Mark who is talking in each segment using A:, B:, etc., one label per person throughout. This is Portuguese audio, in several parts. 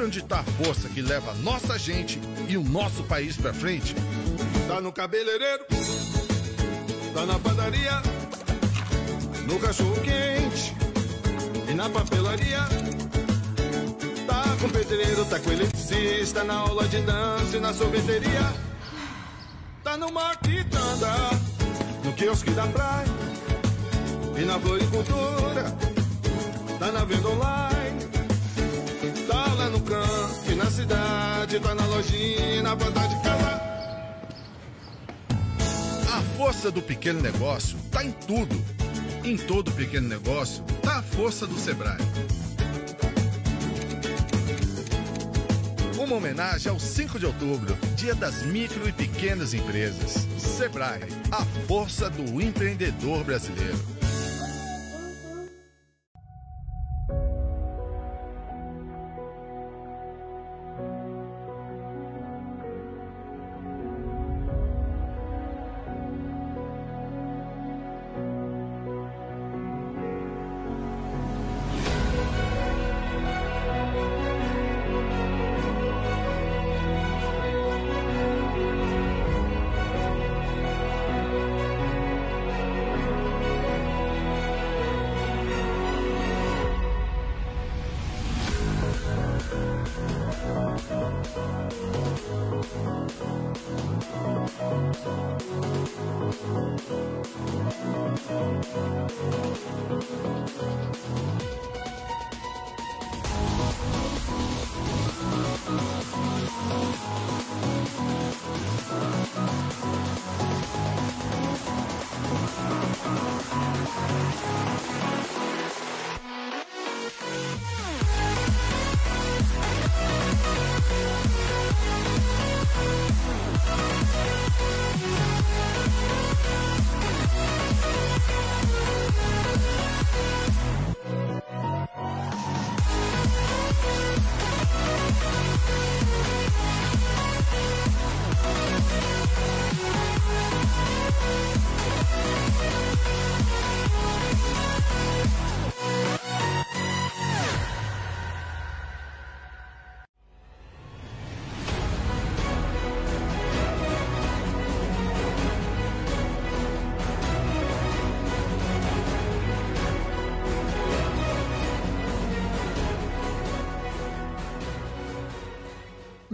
A: Sabe onde está a força que leva nossa gente e o nosso país para frente?
B: Tá no cabeleireiro, tá na padaria, no cachorro quente e na papelaria. Tá com pedreiro, tá com eletricista, na aula de dança e na sorveteria. Tá numa quitanda, no quiosque da praia e na floricultura. Tá na venda online, tá na cidade, tá na lojinha, na porta de casa.
A: A força do pequeno negócio está em tudo. Em todo pequeno negócio está a força do Sebrae. Uma homenagem ao 5 de outubro, Dia das Micro e Pequenas Empresas. Sebrae, a força do empreendedor brasileiro.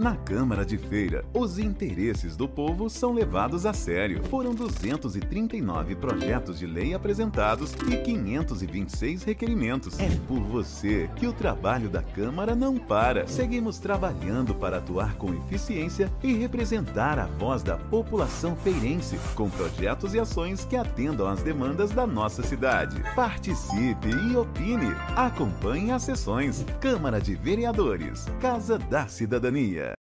C: Na Câmara de Feira, os interesses do povo são levados a sério. Foram 239 projetos de lei apresentados e 526 requerimentos. É por você que o trabalho da Câmara não para. Seguimos trabalhando para atuar com eficiência e representar a voz da população feirense, com projetos e ações que atendam às demandas da nossa cidade. Participe e opine. Acompanhe as sessões. Câmara de Vereadores, Casa da Cidadania.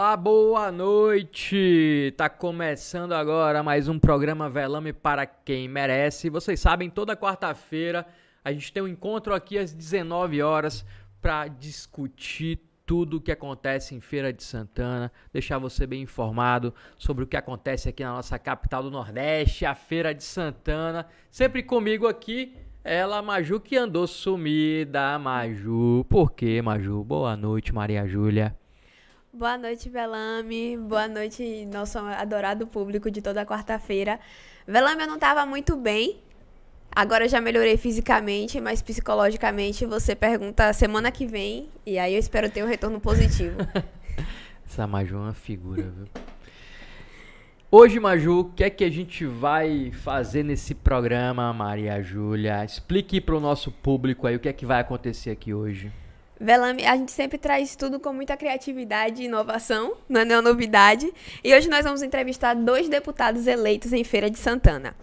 D: Olá, boa noite! Tá começando agora mais um programa Velame para quem merece. Vocês sabem, toda quarta-feira a gente tem um encontro aqui às 19 horas para discutir tudo o que acontece em Feira de Santana, deixar você bem informado sobre o que acontece aqui na nossa capital do Nordeste, a Feira de Santana. Sempre comigo aqui, ela, Maju, que andou sumida. Maju, por quê, Maju? Boa noite, Maria Júlia.
E: Boa noite, Velame. Boa noite, nosso adorado público de toda quarta-feira. Velame, eu não estava muito bem. Agora eu já melhorei fisicamente, mas psicologicamente você pergunta semana que vem e aí eu espero ter um retorno positivo.
D: Essa Maju é uma figura, viu? Hoje, Maju, o que é que a gente vai fazer nesse programa, Maria Júlia? Explique para o nosso público aí o que é que vai acontecer aqui hoje.
E: Velame, a gente sempre traz tudo com muita criatividade e inovação, não é nenhuma novidade. E hoje nós vamos entrevistar dois deputados eleitos em Feira de Santana.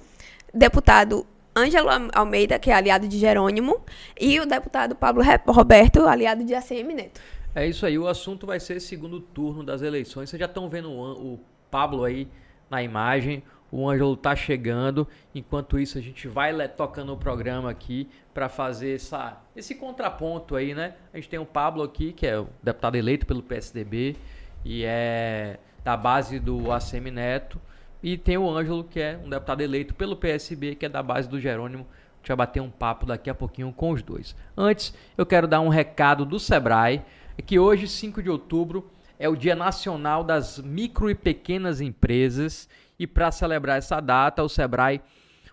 E: Deputado Ângelo Almeida, que é aliado de Jerônimo, e o deputado Pablo Roberto, aliado de ACM Neto.
D: É isso aí, o assunto vai ser segundo turno das eleições. Vocês já estão vendo o, o Pablo aí na imagem. O Ângelo está chegando. Enquanto isso, a gente vai tocando o programa aqui para fazer essa, esse contraponto aí, né? A gente tem o Pablo aqui, que é o deputado eleito pelo PSDB e é da base do ACM Neto. E tem o Ângelo, que é um deputado eleito pelo PSB, que é da base do Jerônimo. A gente vai bater um papo daqui a pouquinho com os dois. Antes, eu quero dar um recado do Sebrae, que hoje, 5 de outubro, é o Dia Nacional das Micro e Pequenas Empresas e para celebrar essa data, o Sebrae,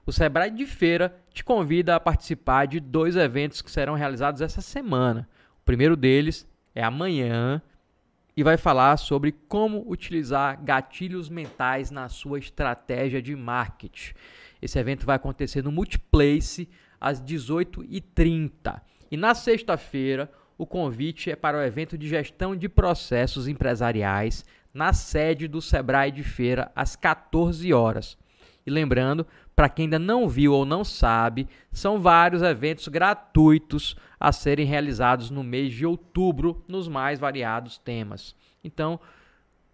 D: o Sebrae de Feira te convida a participar de dois eventos que serão realizados essa semana. O primeiro deles é amanhã e vai falar sobre como utilizar gatilhos mentais na sua estratégia de marketing. Esse evento vai acontecer no Multiplace às 18h30. E na sexta-feira, o convite é para o evento de gestão de processos empresariais na sede do Sebrae de Feira às 14 horas. E lembrando, para quem ainda não viu ou não sabe, são vários eventos gratuitos a serem realizados no mês de outubro nos mais variados temas. Então,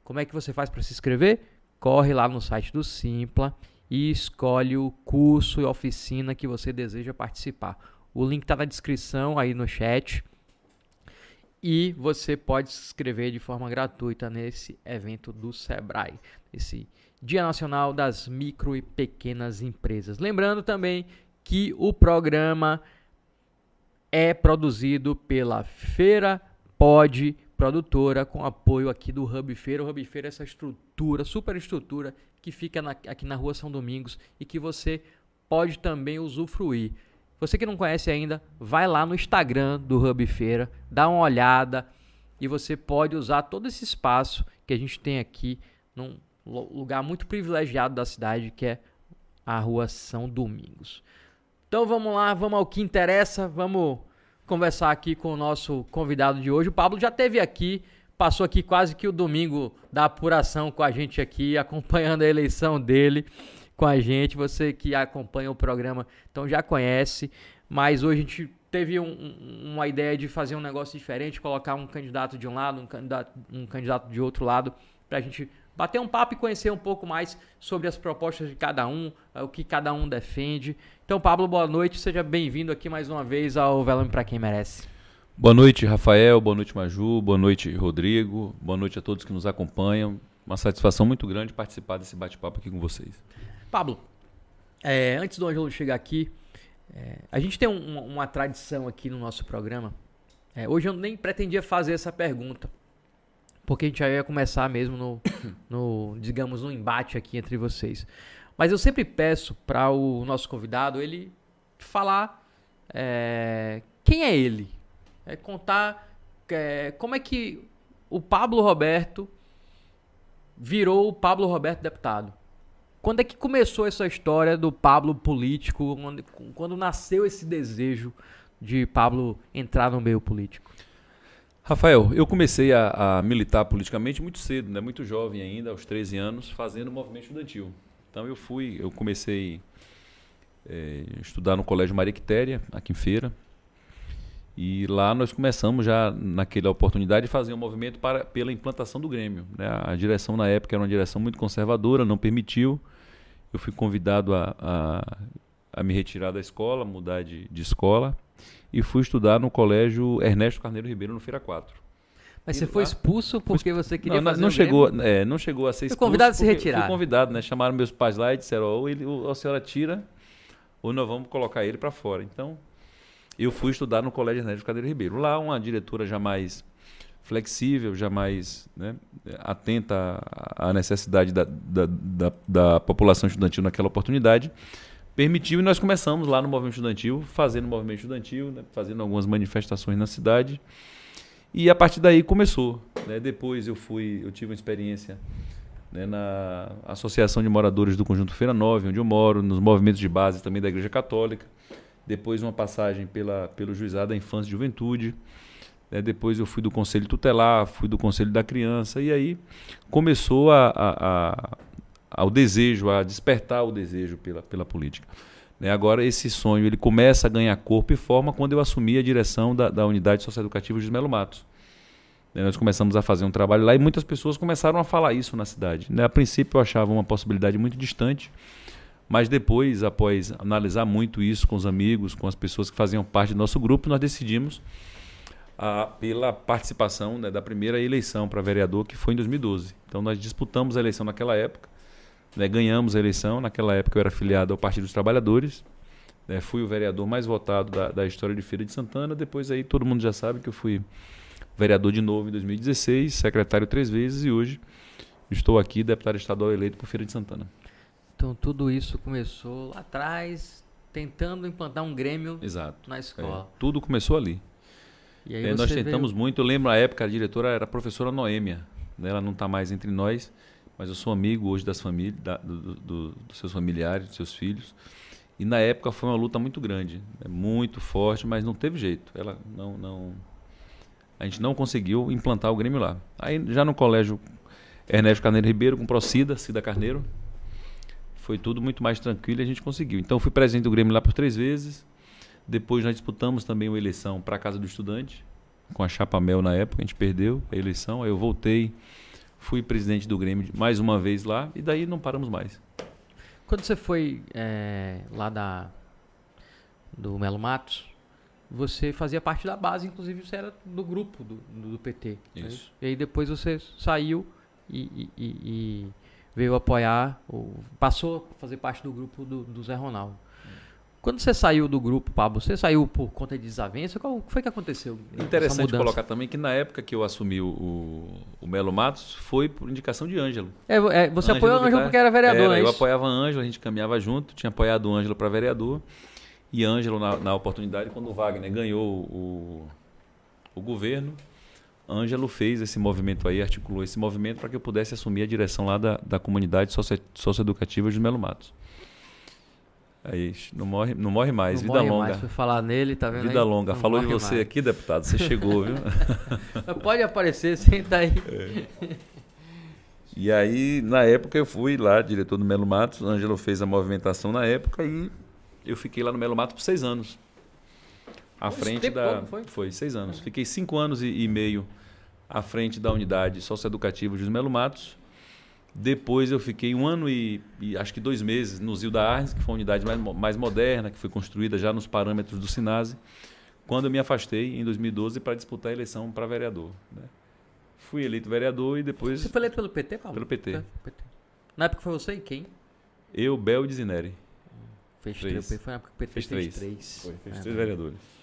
D: como é que você faz para se inscrever? Corre lá no site do Simpla e escolhe o curso e oficina que você deseja participar. O link está na descrição aí no chat e você pode se inscrever de forma gratuita nesse evento do Sebrae, esse Dia Nacional das Micro e Pequenas Empresas. Lembrando também que o programa é produzido pela Feira Pod Produtora com apoio aqui do Hub Feira. O Hub Feira é essa estrutura, super estrutura que fica na, aqui na Rua São Domingos e que você pode também usufruir. Você que não conhece ainda, vai lá no Instagram do Hub Feira, dá uma olhada e você pode usar todo esse espaço que a gente tem aqui num lugar muito privilegiado da cidade, que é a Rua São Domingos. Então vamos lá, vamos ao que interessa, vamos conversar aqui com o nosso convidado de hoje. O Pablo já esteve aqui, passou aqui quase que o domingo da apuração com a gente aqui, acompanhando a eleição dele com a gente. Você que acompanha o programa, então já conhece. Mas hoje a gente teve um, uma ideia de fazer um negócio diferente, colocar um candidato de um lado, um candidato, um candidato de outro lado, para a gente bater um papo e conhecer um pouco mais sobre as propostas de cada um, o que cada um defende. Então, Pablo, boa noite, seja bem-vindo aqui mais uma vez ao Velame para quem merece.
F: Boa noite, Rafael, boa noite, Maju, boa noite, Rodrigo, boa noite a todos que nos acompanham. Uma satisfação muito grande participar desse bate-papo aqui com vocês.
D: Pablo, é, antes do Ângelo chegar aqui, é, a gente tem um, uma tradição aqui no nosso programa. É, hoje eu nem pretendia fazer essa pergunta, porque a gente já ia começar mesmo no, no digamos, no embate aqui entre vocês. Mas eu sempre peço para o nosso convidado ele falar é, quem é ele, é contar é, como é que o Pablo Roberto virou o Pablo Roberto deputado. Quando é que começou essa história do Pablo político? Quando, quando nasceu esse desejo de Pablo entrar no meio político?
F: Rafael, eu comecei a, a, militar politicamente muito cedo, né? muito jovem ainda, aos 13 anos, fazendo movimento estudantil. Então eu fui, eu comecei é, estudar no Colégio Maria Quitéria, aqui em Feira. E lá nós começamos já, naquela oportunidade, a fazer um movimento para, pela implantação do Grêmio. Né? A direção na época era uma direção muito conservadora, não permitiu. Eu fui convidado a, a, a me retirar da escola, mudar de, de escola, e fui estudar no colégio Ernesto Carneiro Ribeiro, no Feira 4.
D: Mas você foi expulso porque você queria
F: não,
D: fazer
F: não chegou, é, não chegou a ser expulso.
D: Foi convidado a se retirar.
F: Fui convidado, né? Chamaram meus pais lá e disseram: ou, ele, ou a senhora tira, ou nós vamos colocar ele para fora. Então, eu fui estudar no Colégio Ernesto Carneiro Ribeiro. Lá, uma diretora jamais flexível, jamais né, atenta à necessidade da, da, da, da população estudantil naquela oportunidade, permitiu e nós começamos lá no movimento estudantil, fazendo movimento estudantil, né, fazendo algumas manifestações na cidade. E a partir daí começou. Né? Depois eu fui, eu tive uma experiência né, na Associação de Moradores do Conjunto Feira 9, onde eu moro, nos movimentos de base também da Igreja Católica. Depois uma passagem pela, pelo Juizado da Infância e Juventude. Né? Depois eu fui do Conselho Tutelar, fui do Conselho da Criança. E aí começou a, a, a, ao desejo, a despertar o desejo pela, pela política. Né? Agora esse sonho ele começa a ganhar corpo e forma quando eu assumi a direção da, da Unidade Socioeducativa de Melo Matos. Né, nós começamos a fazer um trabalho lá e muitas pessoas começaram a falar isso na cidade. Né? A princípio eu achava uma possibilidade muito distante, mas depois, após analisar muito isso com os amigos, com as pessoas que faziam parte do nosso grupo, nós decidimos a, pela participação né, da primeira eleição para vereador, que foi em 2012. Então nós disputamos a eleição naquela época, né, ganhamos a eleição. Naquela época eu era afiliado ao Partido dos Trabalhadores, né, fui o vereador mais votado da, da história de Feira de Santana. Depois aí todo mundo já sabe que eu fui vereador de novo em 2016, secretário três vezes e hoje estou aqui, deputado estadual eleito por Feira de Santana.
D: Então tudo isso começou lá atrás, tentando implantar um grêmio
F: Exato.
D: na escola.
F: É, tudo começou ali. É, nós tentamos veio... muito, eu lembro a época, a diretora era a professora Noêmia, né? ela não está mais entre nós, mas eu sou amigo hoje das famílias, da, do, do, dos seus familiares, dos seus filhos. E na época foi uma luta muito grande, né? muito forte, mas não teve jeito. Ela não, não, a gente não conseguiu implantar o Grêmio lá. Aí já no colégio Ernesto Carneiro Ribeiro com Procida, Cida Carneiro, foi tudo muito mais tranquilo e a gente conseguiu. Então fui presidente do Grêmio lá por três vezes. Depois nós disputamos também uma eleição para a Casa do Estudante, com a Chapa Mel na época, a gente perdeu a eleição, aí eu voltei, fui presidente do Grêmio mais uma vez lá e daí não paramos mais.
D: Quando você foi é, lá da do Melo Matos, você fazia parte da base, inclusive você era do grupo do, do, PT.
F: Né? Isso.
D: Né? E aí depois você saiu e, e, e, veio apoiar, ou passou a fazer parte do grupo do, do Zé Ronaldo. Quando você saiu do grupo, Pablo, você saiu por conta de desavença? Qual foi que aconteceu?
F: Interessante colocar também que na época que eu assumi o, o Melo Matos foi por indicação de Ângelo.
D: É, é, você Ângelo apoiou o Ângelo porque era vereador, era,
F: é Eu apoiava Ângelo, a gente caminhava junto, tinha apoiado o Ângelo para vereador. E Ângelo, na, na, oportunidade, quando o Wagner ganhou o, o governo, Ângelo fez esse movimento aí, articulou esse movimento para que eu pudesse assumir a direção lá da, da comunidade socioeducativa de Melo Matos. Aí, não morre, não morre mais, não vida morre longa. Mais,
D: foi falar nele, tá vendo
F: Vida
D: aí?
F: longa. Não Falou de você mais. aqui, deputado, você chegou, viu?
D: Pode aparecer, senta aí. É.
F: E aí, na época, eu fui lá, diretor do Melo Matos, Ângelo fez a movimentação na época e eu fiquei lá no Melo Mato por seis anos. À frente da. Foi? foi? seis anos. Fiquei cinco anos e, e, meio à frente da unidade socioeducativa de Melo Matos. Depois eu fiquei um ano e, e, acho que dois meses no Zil da Arnes, que foi uma unidade mais, mais moderna, que foi construída já nos parâmetros do Sinase, quando eu me afastei em 2012 para disputar a eleição para vereador. Né? Fui eleito vereador e depois.
D: Você foi eleito pelo PT, Paulo?
F: Pelo PT. É,
D: PT. Na época foi você e quem?
F: Eu, Bel e Dizineri.
D: Fez três. três. Foi na época que o PT
F: fez,
D: fez
F: três. três. Foi, fez é, três vereadores.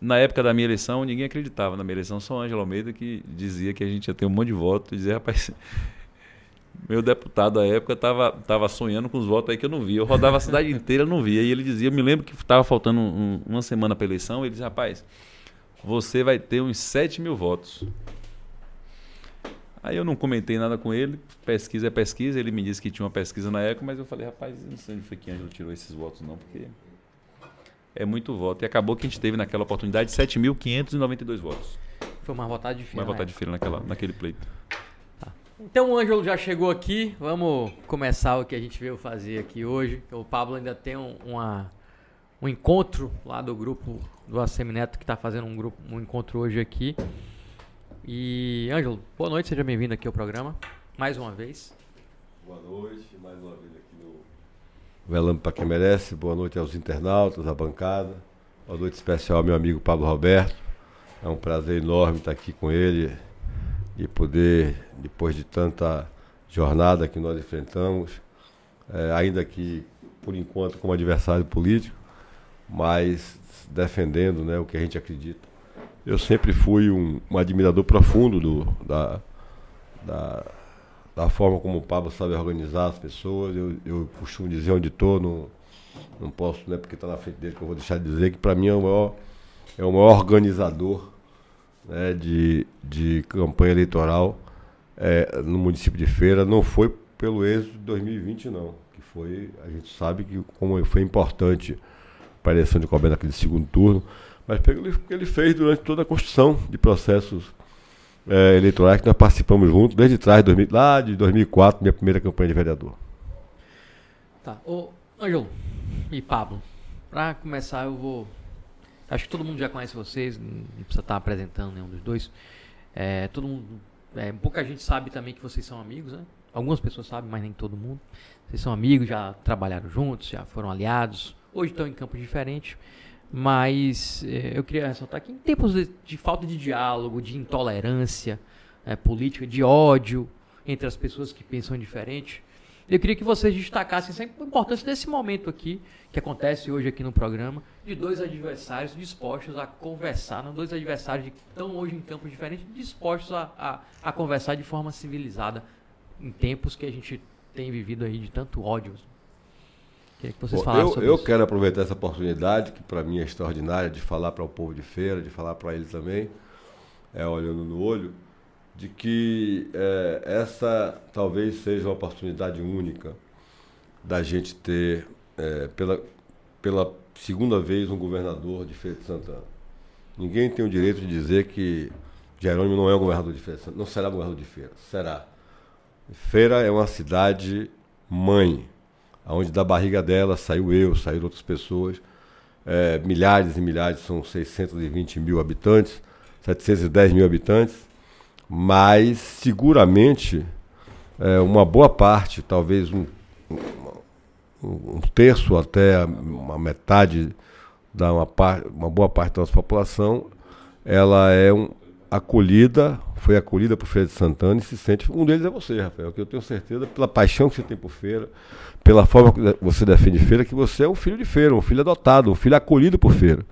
F: Na época da minha eleição, ninguém acreditava na minha eleição, só Ângelo Almeida que dizia que a gente ia ter um monte de votos. E dizia, rapaz, meu deputado à época estava tava sonhando com os votos aí que eu não via. Eu rodava a cidade inteira, não via. E ele dizia, eu me lembro que estava faltando um, uma semana para eleição, ele dizia, rapaz, você vai ter uns 7 mil votos. Aí eu não comentei nada com ele, pesquisa é pesquisa, ele me disse que tinha uma pesquisa na época, mas eu falei, rapaz, não sei onde foi que Ângelo tirou esses votos não, porque é muito voto. E acabou que a gente teve naquela oportunidade 7.592 votos.
D: Foi uma votada de fila.
F: Uma votada de fila naquela, naquele pleito.
D: Tá. Então o Ângelo já chegou aqui, vamos começar o que a gente veio fazer aqui hoje. O Pablo ainda tem um, uma, um encontro lá do grupo do Assemineto que está fazendo um, grupo, um encontro hoje aqui. E, Ângelo, boa noite, seja bem-vindo aqui ao programa, mais uma vez.
G: Boa noite, mais uma vez Velando para quem merece. Boa noite aos internautas, à bancada. Boa noite especial ao meu amigo Pablo Roberto. É um prazer enorme estar aqui com ele e poder, depois de tanta jornada que nós enfrentamos, é, ainda que por enquanto como adversário político, mas defendendo né, o que a gente acredita eu sempre fui um, um admirador profundo do, da, da, da forma como o Pablo sabe organizar as pessoas. Eu, eu costumo dizer onde estou, não, não posso, não é porque está na frente dele que eu vou deixar de dizer que para mim é o maior, é o maior organizador né, de, de campanha eleitoral é, no município de Feira. Não foi pelo êxito de 2020, não. Que foi, a gente sabe que como foi importante para a eleição de Colbert naquele segundo turno, mas pelo que ele fez durante toda a construção de processos é, eleitorais que nós participamos juntos desde trás, 2000, lá de 2004, minha primeira campanha de vereador.
D: Tá. Ô, Ângelo e Pablo, para começar eu vou. Acho que todo mundo já conhece vocês, não precisa estar apresentando nenhum dos dois. É, todo mundo. É, pouca gente sabe também que vocês são amigos, né? Algumas pessoas sabem, mas nem todo mundo. Vocês são amigos, já trabalharam juntos, já foram aliados. Hoje estão em campos diferentes. Mas é, eu queria ressaltar que em tempos de, de falta de diálogo, de intolerância é, política, de ódio entre as pessoas que pensam diferente, eu queria que vocês destacassem sempre a importância desse momento aqui, que acontece hoje aqui no programa, de dois adversários dispostos a conversar, não dois adversários que estão hoje em campos diferentes, dispostos a, a, a conversar de forma civilizada em tempos que a gente tem vivido aí de tanto ódio
G: Queria que vocês falassem eu, eu isso. quero aproveitar essa oportunidade, que para mim é extraordinária, de falar para o povo de feira, de falar para ele também, é, olhando no olho, de que é, essa talvez seja uma oportunidade única da gente ter, é, pela, pela segunda vez, um governador de Feira de Santana. Ninguém tem o direito de dizer que Jerônimo não é o governador de Feira de Santana, não será governador de Feira, será. Feira é uma cidade mãe onde da barriga dela saiu eu, saíram outras pessoas, é, milhares e milhares, são 620 mil habitantes, 710 mil habitantes, mas seguramente é, uma boa parte, talvez um, um, um terço até uma metade da uma, par, uma boa parte da nossa população, ela é um, acolhida, foi acolhida por Feira de Santana e se sente. Um deles é você, Rafael, que eu tenho certeza, pela paixão que você tem por feira, pela forma que você defende feira, que você é um filho de feira, um filho adotado, um filho acolhido por feira.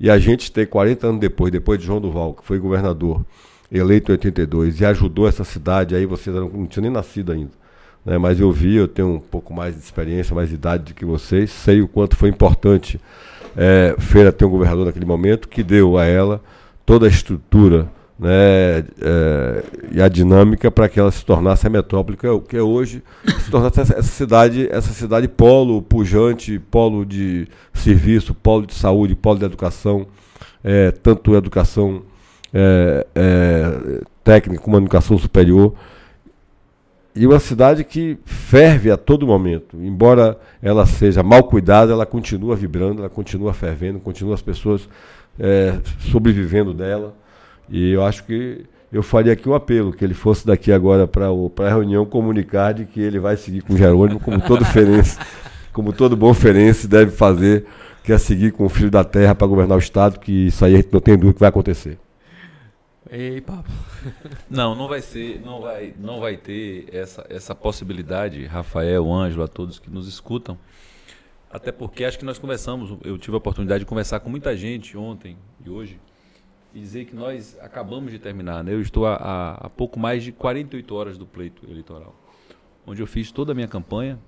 G: E a gente tem 40 anos depois, depois de João Duval, que foi governador, eleito em 82, e ajudou essa cidade, aí você não, não tinha nem nascido ainda. Né? Mas eu vi, eu tenho um pouco mais de experiência, mais de idade do que vocês, sei o quanto foi importante é, Feira ter um governador naquele momento, que deu a ela toda a estrutura né, é, e a dinâmica para que ela se tornasse a metrópole que é, que é hoje, se tornasse essa, essa, cidade, essa cidade polo pujante, polo de serviço, polo de saúde, polo de educação, é, tanto educação é, é técnica como educação superior. E uma cidade que ferve a todo momento. Embora ela seja mal cuidada, ela continua vibrando, ela continua fervendo, continua as pessoas é, sobrevivendo dela. E eu acho que eu faria aqui um apelo, que ele fosse daqui agora para a reunião comunicar de que ele vai seguir com o Jerônimo, como todo ferense, como todo bom ferense deve fazer, que é seguir com o filho da terra para governar o Estado, que isso aí a gente não tem dúvida que vai acontecer.
D: Ei, papo.
F: Não, não vai ser, não vai, não vai ter essa, essa possibilidade, Rafael, Ângelo, a todos que nos escutam, até porque acho que nós conversamos, eu tive a oportunidade de conversar com muita gente ontem e hoje e dizer que nós acabamos de terminar. Né? Eu estou há, pouco mais de 48 horas do pleito eleitoral, onde eu fiz toda a minha campanha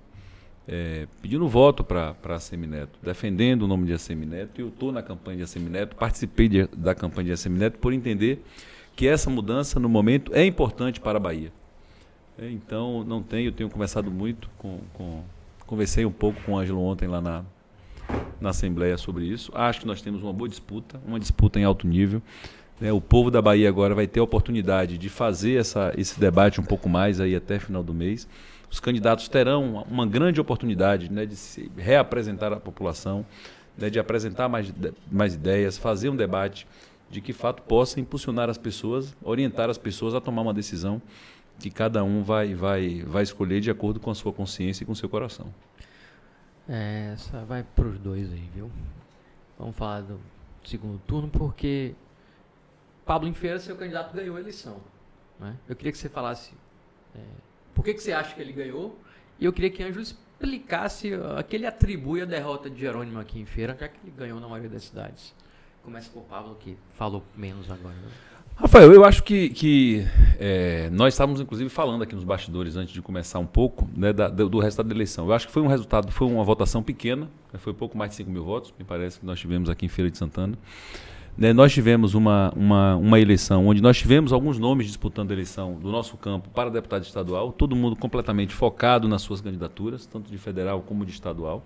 F: é, pedindo voto para a Semineto, defendendo o nome de Assemineto. E eu estou na campanha de Assemineto, participei de, da campanha de Assemineto por entender que essa mudança, no momento, é importante para a Bahia. É, então, não tenho, eu tenho conversado muito com, com Conversei um pouco com o Ângelo ontem lá na, na Assembleia sobre isso. Acho que nós temos uma boa disputa, uma disputa em alto nível. Né? O povo da Bahia agora vai ter a oportunidade de fazer essa, esse debate um pouco mais aí até final do mês. Os candidatos terão uma grande oportunidade né, de se reapresentar à população, né, de apresentar mais, mais ideias, fazer um debate de que fato possa impulsionar as pessoas, orientar as pessoas a tomar uma decisão que cada um vai, vai, vai escolher de acordo com a sua consciência e com o seu coração.
D: É, essa vai para os dois aí, viu? Vamos falar do segundo turno, porque Pablo em Feira, seu candidato, ganhou a eleição. Né? Eu queria que você falasse é, por que, que você acha que ele ganhou, e eu queria que Ângelo explicasse a que ele atribui a derrota de Jerônimo aqui em Feira, já que ele ganhou na maioria das cidades. Começa por Pablo, que falou menos agora. Né?
F: Rafael, eu acho que, que é, nós estávamos inclusive falando aqui nos bastidores antes de começar um pouco né, da, do, do, resultado da eleição. Eu acho que foi um resultado, foi uma votação pequena, né, foi pouco mais de 5 mil votos, me parece que nós tivemos aqui em Feira de Santana. Né, nós tivemos uma, uma, uma eleição onde nós tivemos alguns nomes disputando a eleição do nosso campo para deputado estadual, todo mundo completamente focado nas suas candidaturas, tanto de federal como de estadual.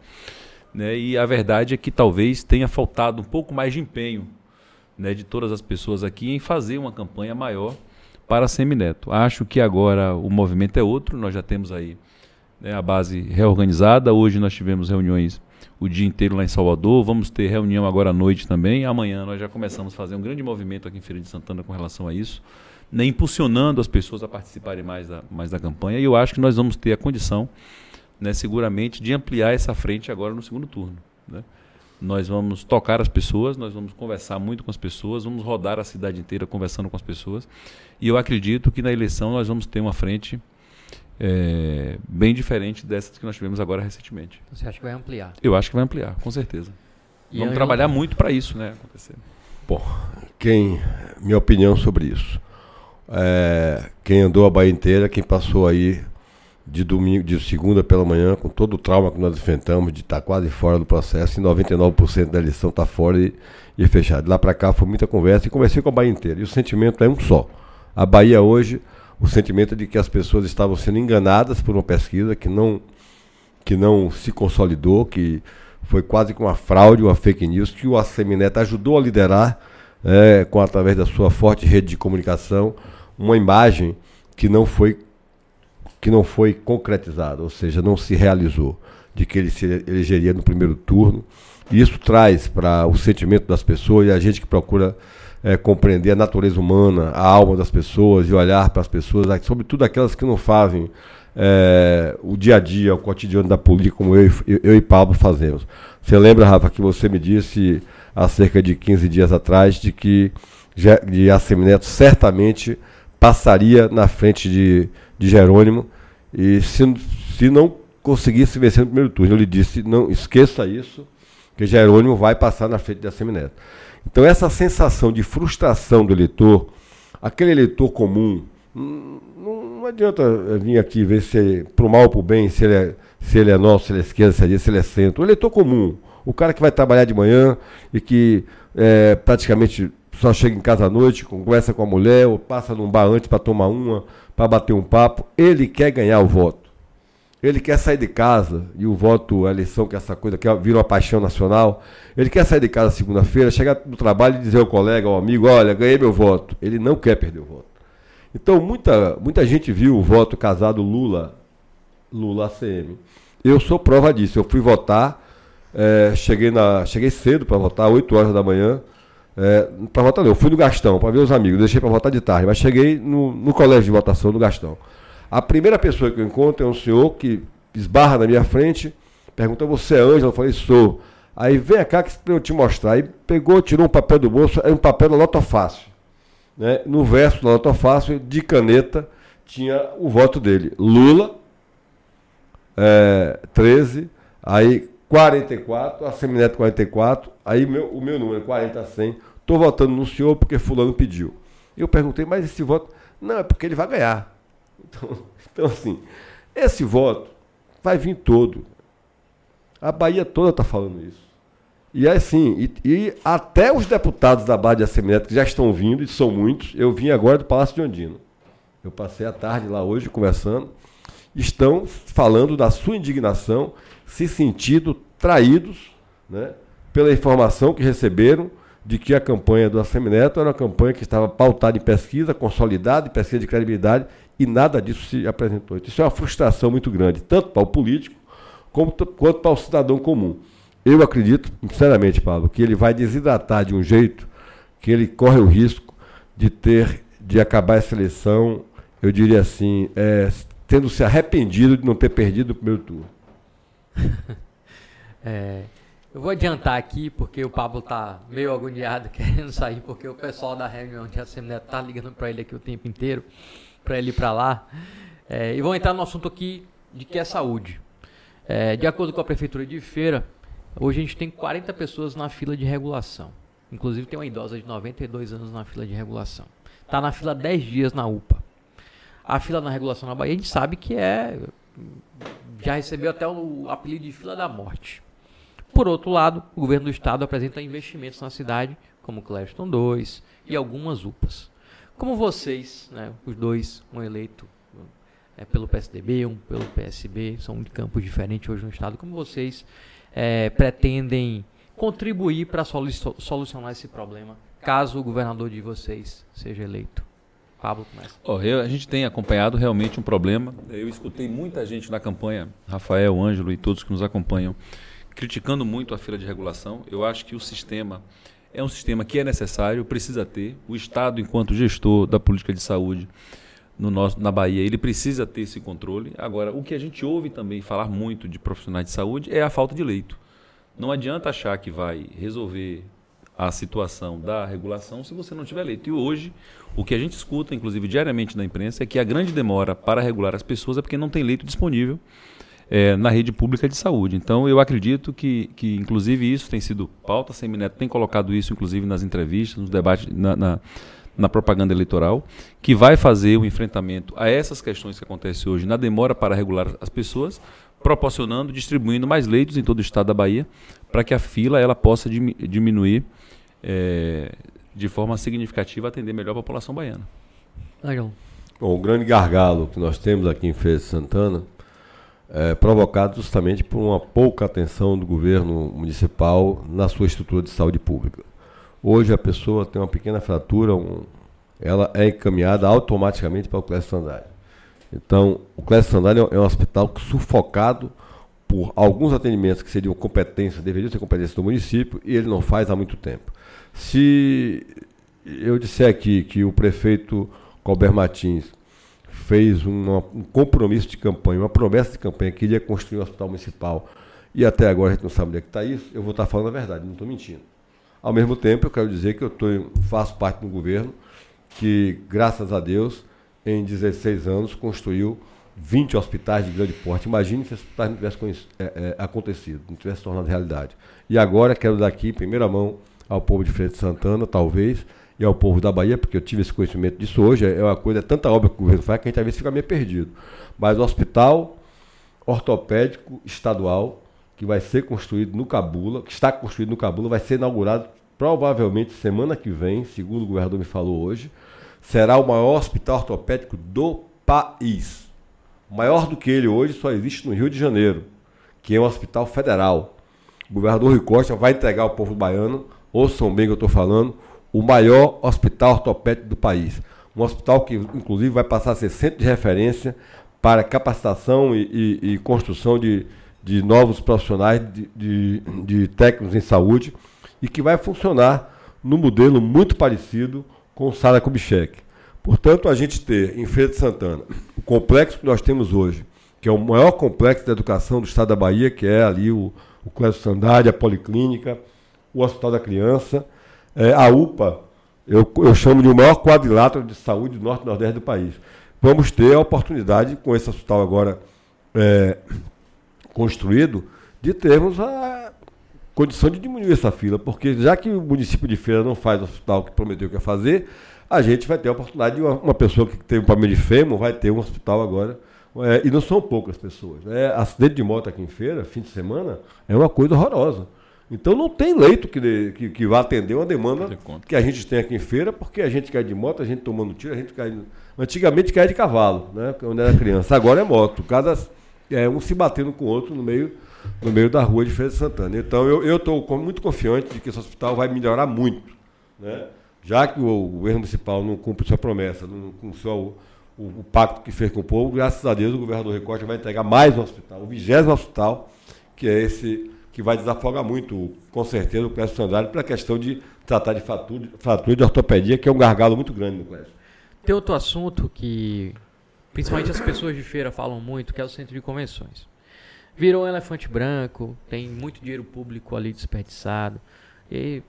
F: Né, e a verdade é que talvez tenha faltado um pouco mais de empenho né, de todas as pessoas aqui em fazer uma campanha maior para Semineto. Acho que agora o movimento é outro, nós já temos aí né, a base reorganizada. Hoje nós tivemos reuniões o dia inteiro lá em Salvador, vamos ter reunião agora à noite também. Amanhã nós já começamos a fazer um grande movimento aqui em Feira de Santana com relação a isso, né, impulsionando as pessoas a participarem mais da, mais da campanha. E eu acho que nós vamos ter a condição, né, seguramente, de ampliar essa frente agora no segundo turno. Né? Nós vamos tocar as pessoas, nós vamos conversar muito com as pessoas, vamos rodar a cidade inteira conversando com as pessoas. E eu acredito que na eleição nós vamos ter uma frente é, bem diferente dessas que nós tivemos agora recentemente.
D: Você acha que vai ampliar?
F: Eu acho que vai ampliar, com certeza. E vamos trabalhar muito para isso, né, acontecer.
G: Bom, quem minha opinião sobre isso. É, quem andou a Bahia inteira, quem passou aí de domingo, de segunda pela manhã, com todo o trauma que nós enfrentamos, de estar tá quase fora do processo, e 99% da eleição está fora e, e fechado. Lá para cá foi muita conversa e conversei com a Bahia inteira. E o sentimento é um só. A Bahia hoje, o sentimento é de que as pessoas estavam sendo enganadas por uma pesquisa que não, que não se consolidou, que foi quase que uma fraude, uma fake news, que o Assemineto ajudou a liderar, é, com através da sua forte rede de comunicação, uma imagem que não foi que não foi concretizado, ou seja, não se realizou, de que ele se elegeria no primeiro turno. E isso traz para o sentimento das pessoas e a gente que procura é, compreender a natureza humana, a alma das pessoas e olhar para as pessoas, sobretudo aquelas que não fazem é, o dia a dia, o cotidiano da política, como eu, eu, eu e Pablo fazemos. Você lembra, Rafa, que você me disse há cerca de 15 dias atrás de que de Assemineto certamente passaria na frente de, de Jerônimo e se, se não conseguisse vencer no primeiro turno, eu lhe disse, não esqueça isso, que Jerônimo vai passar na frente da Semineto. Então essa sensação de frustração do eleitor, aquele eleitor comum, não, não adianta vir aqui ver se é pro mal ou pro bem, se ele é, se ele é nosso, se ele é esquerda, se ele é, se ele é centro. O eleitor comum, o cara que vai trabalhar de manhã e que é, praticamente só chega em casa à noite, conversa com a mulher, ou passa num bar antes para tomar uma, para bater um papo, ele quer ganhar o voto. Ele quer sair de casa, e o voto, a eleição, que é essa coisa que vira uma paixão nacional. Ele quer sair de casa segunda-feira, chegar no trabalho e dizer ao colega, ao amigo: Olha, ganhei meu voto. Ele não quer perder o voto. Então, muita, muita gente viu o voto casado Lula, Lula ACM. Eu sou prova disso. Eu fui votar, é, cheguei, na, cheguei cedo para votar, 8 horas da manhã. É, para votar não, eu fui no Gastão para ver os amigos, deixei para votar de tarde, mas cheguei no, no colégio de votação do Gastão. A primeira pessoa que eu encontro é um senhor que esbarra na minha frente, pergunta: Você é Ângelo? Eu falei: Sou. Aí vem cá que eu te mostrar. Aí pegou, tirou um papel do bolso, era um papel da Nota Fácil. Né? No verso da Nota Fácil, de caneta, tinha o voto dele: Lula, é, 13, aí 44, a Semineto 44, aí meu, o meu número, 40 a 100, estou votando no senhor porque fulano pediu. Eu perguntei, mas esse voto... Não, é porque ele vai ganhar. Então, então assim, esse voto vai vir todo. A Bahia toda está falando isso. E é assim, e, e, até os deputados da Bahia de Assemineto, que já estão vindo, e são muitos, eu vim agora do Palácio de Ondino. Eu passei a tarde lá hoje conversando, estão falando da sua indignação, se sentindo traídos né, pela informação que receberam de que a campanha do Assemineto era uma campanha que estava pautada em pesquisa, consolidada, em pesquisa de credibilidade, e nada disso se apresentou. Isso é uma frustração muito grande, tanto para o político como, quanto para o cidadão comum. Eu acredito, sinceramente, Paulo, que ele vai desidratar de um jeito que ele corre o risco de ter, de acabar essa eleição, eu diria assim, é, tendo se arrependido de não ter perdido o primeiro turno.
D: é, eu vou adiantar aqui, porque o Pablo tá meio agoniado querendo sair, porque o pessoal da reunião de Assembleia tá ligando para ele aqui o tempo inteiro, para ele ir para lá. É, e vou entrar no assunto aqui de que é saúde. É, de acordo com a Prefeitura de Feira, hoje a gente tem 40 pessoas na fila de regulação. Inclusive tem uma idosa de 92 anos na fila de regulação. Está na fila 10 dias na UPA. A fila na regulação na Bahia a gente sabe que é. Já recebeu até o apelido de fila da morte. Por outro lado, o governo do estado apresenta investimentos na cidade, como o Cleston 2 e algumas UPAs. Como vocês, né, os dois, um eleito é, pelo PSDB, um pelo PSB, são de campos diferentes hoje no estado, como vocês é, pretendem contribuir para solucionar esse problema, caso o governador de vocês seja eleito? Pablo começa.
F: Oh, eu, a gente tem acompanhado realmente um problema. Eu escutei muita gente na campanha, Rafael, Ângelo e todos que nos acompanham, criticando muito a fila de regulação. Eu acho que o sistema é um sistema que é necessário, precisa ter. O Estado, enquanto gestor da política de saúde no nosso, na Bahia, ele precisa ter esse controle. Agora, o que a gente ouve também falar muito de profissionais de saúde é a falta de leito. Não adianta achar que vai resolver a situação da regulação se você não tiver leito. E hoje, o que a gente escuta, inclusive diariamente na imprensa, é que a grande demora para regular as pessoas é porque não tem leito disponível é, na rede pública de saúde. Então, eu acredito que, que inclusive, isso tem sido pauta. A Semineto tem colocado isso, inclusive, nas entrevistas, nos debates, na, na, na propaganda eleitoral, que vai fazer o enfrentamento a essas questões que acontecem hoje na demora para regular as pessoas, proporcionando, distribuindo mais leitos em todo o estado da Bahia, para que a fila ela possa diminuir é, de forma significativa, atender melhor a população baiana.
G: Legal. Bom, o grande gargalo que nós temos aqui em Feira de Santana é provocado justamente por uma pouca atenção do governo municipal na sua estrutura de saúde pública. Hoje a pessoa tem uma pequena fratura, um, ela é encaminhada automaticamente para o Clécio Sandari. Então, o Clécio Sandali é um hospital sufocado por alguns atendimentos que seriam competência, deveriam ser competência do município, e ele não faz há muito tempo. Se eu disser aqui que o prefeito Colbert Martins fez uma, um compromisso de campanha, uma promessa de campanha que iria construir um hospital municipal, e até agora a gente não sabe onde é que está isso, eu vou estar falando a verdade, não estou mentindo. Ao mesmo tempo, eu quero dizer que eu tô, faço parte do governo que, graças a Deus, em 16 anos, construiu 20 hospitais de grande porte. Imagine se esse hospital não tivesse é, é, acontecido, não tivesse tornado realidade. E agora quero dar aqui, em primeira mão, ao povo de Feira de Santana, talvez, e ao povo da Bahia, porque eu tive esse conhecimento disso hoje, é uma coisa, é tanta obra que o governo faz que a gente às vezes fica meio perdido. Mas o hospital ortopédico estadual, que vai ser construído no Cabula, que está construído no Cabula, vai ser inaugurado provavelmente semana que vem, segundo o governador me falou hoje será o maior hospital ortopédico do país. Maior do que ele hoje só existe no Rio de Janeiro, que é um hospital federal. O governador Rui Costa vai entregar ao povo baiano, ouçam bem o que eu estou falando, o maior hospital ortopédico do país. Um hospital que, inclusive, vai passar a ser centro de referência para capacitação e, e, e construção de, de novos profissionais, de, de, de técnicos em saúde, e que vai funcionar num modelo muito parecido com Sara Kubitschek. Portanto, a gente ter em Feira de Santana o complexo que nós temos hoje, que é o maior complexo de educação do estado da Bahia, que é ali o, o Sandade, a Policlínica, o Hospital da Criança, é, a UPA, eu, eu chamo de o maior quadrilátero de saúde do norte e nordeste do país. Vamos ter a oportunidade, com esse hospital agora é, construído, de termos a condição de diminuir essa fila, porque já que o município de Feira não faz o hospital que prometeu que ia fazer, a gente vai ter a oportunidade de uma, uma pessoa que teve um problema de fêmur vai ter um hospital agora. É, e não são poucas pessoas. Né? Acidente de moto aqui em Feira, fim de semana, é uma coisa horrorosa. Então não tem leito que, que, que vá atender uma demanda que a gente tem aqui em feira, porque a gente cai de moto, a gente tomando tiro, a gente cai. Antigamente caía de cavalo, né? Quando era criança. Agora é moto. Cada, é, um se batendo com o outro no meio no meio da rua de Feira de Santana. Então eu estou muito confiante de que esse hospital vai melhorar muito. Né? Já que o governo municipal não cumpre sua promessa, não cumpre o, o, o, pacto que fez com o povo, graças a Deus o governador Ricote vai entregar mais um hospital, o vigésimo hospital, que é esse que vai desafogar muito, com certeza, o Clécio Sandário para a questão de tratar de fratura, fratura de ortopedia, que é um gargalo muito grande no Clécio.
D: Tem outro assunto que, principalmente as pessoas de feira falam muito, que é o centro de convenções. Virou um elefante branco, tem muito dinheiro público ali desperdiçado. E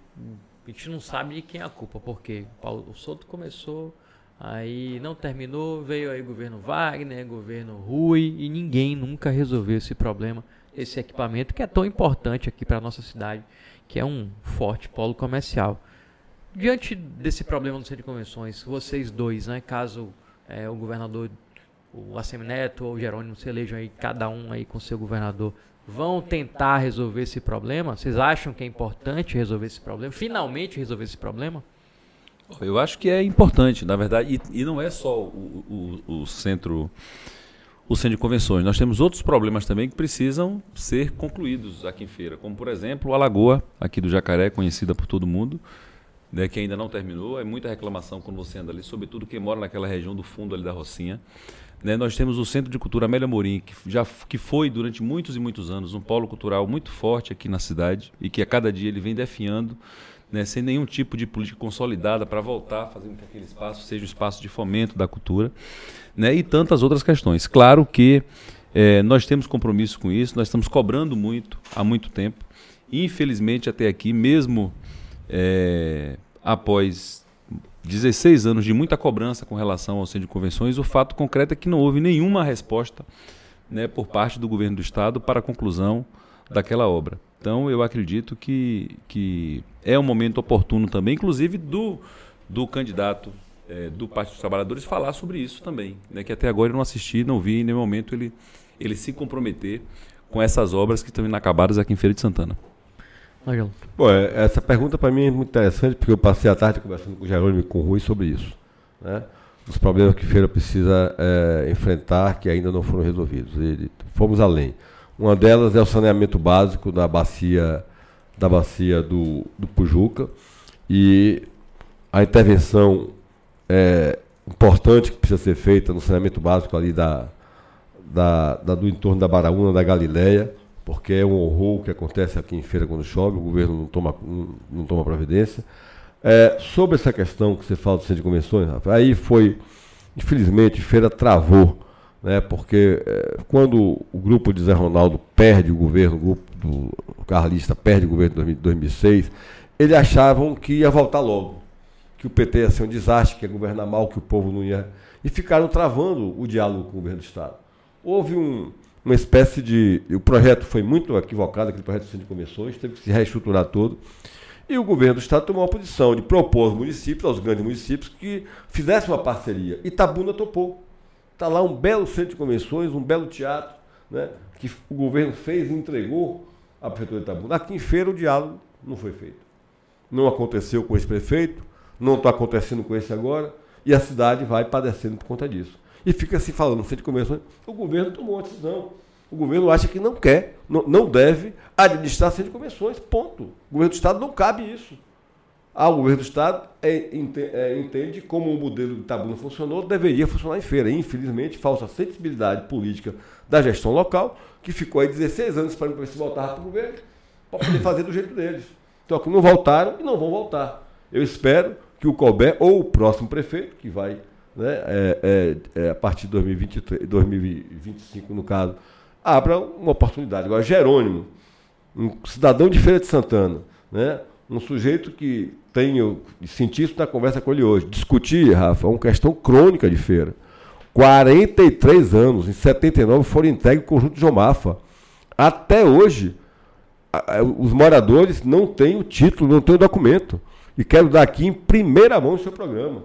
D: a gente não sabe de quem é a culpa, porque o Souto começou Aí não terminou, veio aí governo Wagner, governo Rui e ninguém nunca resolveu esse problema, esse equipamento que é tão importante aqui para nossa cidade, que é um forte polo comercial. Diante desse problema no centro de convenções, vocês dois, né, caso é, o governador, o Assemineto ou o Jerônimo se elejam aí, cada um aí com seu governador, vão tentar resolver esse problema? Vocês acham que é importante resolver esse problema? Finalmente resolver esse problema?
F: Eu acho que é importante, na verdade, e, e não é só o, o, o, centro o centro de convenções. Nós temos outros problemas também que precisam ser concluídos aqui em feira, como por exemplo a lagoa aqui do Jacaré, conhecida por todo mundo, né, que ainda não terminou. É muita reclamação quando você anda ali, sobretudo quem mora naquela região do fundo ali da Rocinha. Né, nós temos o Centro de Cultura Amélia Morim, que, já, que foi durante muitos e muitos anos um polo cultural muito forte aqui na cidade e que a cada dia ele vem definhando né, sem nenhum tipo de política consolidada para voltar, fazendo que aquele espaço seja um espaço de fomento da cultura, né, e tantas outras questões. Claro que é, nós temos compromisso com isso, nós estamos cobrando muito há muito tempo. Infelizmente, até aqui, mesmo é, após 16 anos de muita cobrança com relação ao centro de convenções, o fato concreto é que não houve nenhuma resposta né, por parte do governo do Estado para a conclusão daquela obra. Então, eu acredito que, que é um momento oportuno também, inclusive do, do candidato é, do Partido dos Trabalhadores, falar sobre isso também. Né, que até agora eu não assisti, não vi em nenhum momento ele, ele se comprometer com essas obras que estão inacabadas aqui em Feira de Santana.
G: Bom, é, essa pergunta para mim é muito interessante, porque eu passei a tarde conversando com o Jerônimo e com o Rui sobre isso. Né? Os problemas que Feira precisa é, enfrentar que ainda não foram resolvidos. E fomos além. Uma delas é o saneamento básico da bacia da bacia do, do Pujuca e a intervenção é, importante que precisa ser feita no saneamento básico ali da, da, da, do entorno da Baraúna, da Galileia, porque é um horror que acontece aqui em Feira quando chove, o governo não toma, não, não toma providência. É, sobre essa questão que você fala do centro de convenções, aí foi, infelizmente, Feira travou né, porque é, quando o grupo de Zé Ronaldo perde o governo, o grupo do Carlista perde o governo em 2006, eles achavam que ia voltar logo, que o PT ia ser um desastre, que ia governar mal, que o povo não ia. E ficaram travando o diálogo com o governo do Estado. Houve um, uma espécie de. O projeto foi muito equivocado, aquele projeto de comissões, teve que se reestruturar todo. E o governo do Estado tomou a posição de propor aos municípios, aos grandes municípios, que fizessem uma parceria. Itabuna topou. Está lá um belo centro de convenções, um belo teatro, né, que o governo fez e entregou à Prefeitura de Itabuna. Aqui em Feira o diálogo não foi feito. Não aconteceu com esse prefeito, não está acontecendo com esse agora, e a cidade vai padecendo por conta disso. E fica se falando no centro de convenções, o governo tomou uma decisão. O governo acha que não quer, não, não deve administrar centro de convenções, ponto. O governo do Estado não cabe isso. Ah, o governo do Estado é, é, entende como o modelo de Itabuna funcionou, deveria funcionar em feira. Infelizmente, falta sensibilidade política da gestão local, que ficou aí 16 anos para ver se voltar para o governo, para poder fazer do jeito deles. Então, que não voltaram e não vão voltar. Eu espero que o Colbert ou o próximo prefeito, que vai, né, é, é, é a partir de 2023, 2025, no caso, abra uma oportunidade. Agora, Jerônimo, um cidadão de Feira de Santana, né, um sujeito que tenho senti isso na conversa com ele hoje. Discutir, Rafa, é uma questão crônica de feira. 43 anos, em 79 foram entregues o conjunto de Jomafa. Até hoje, os moradores não têm o título, não têm o documento. E quero dar aqui em primeira mão o seu programa.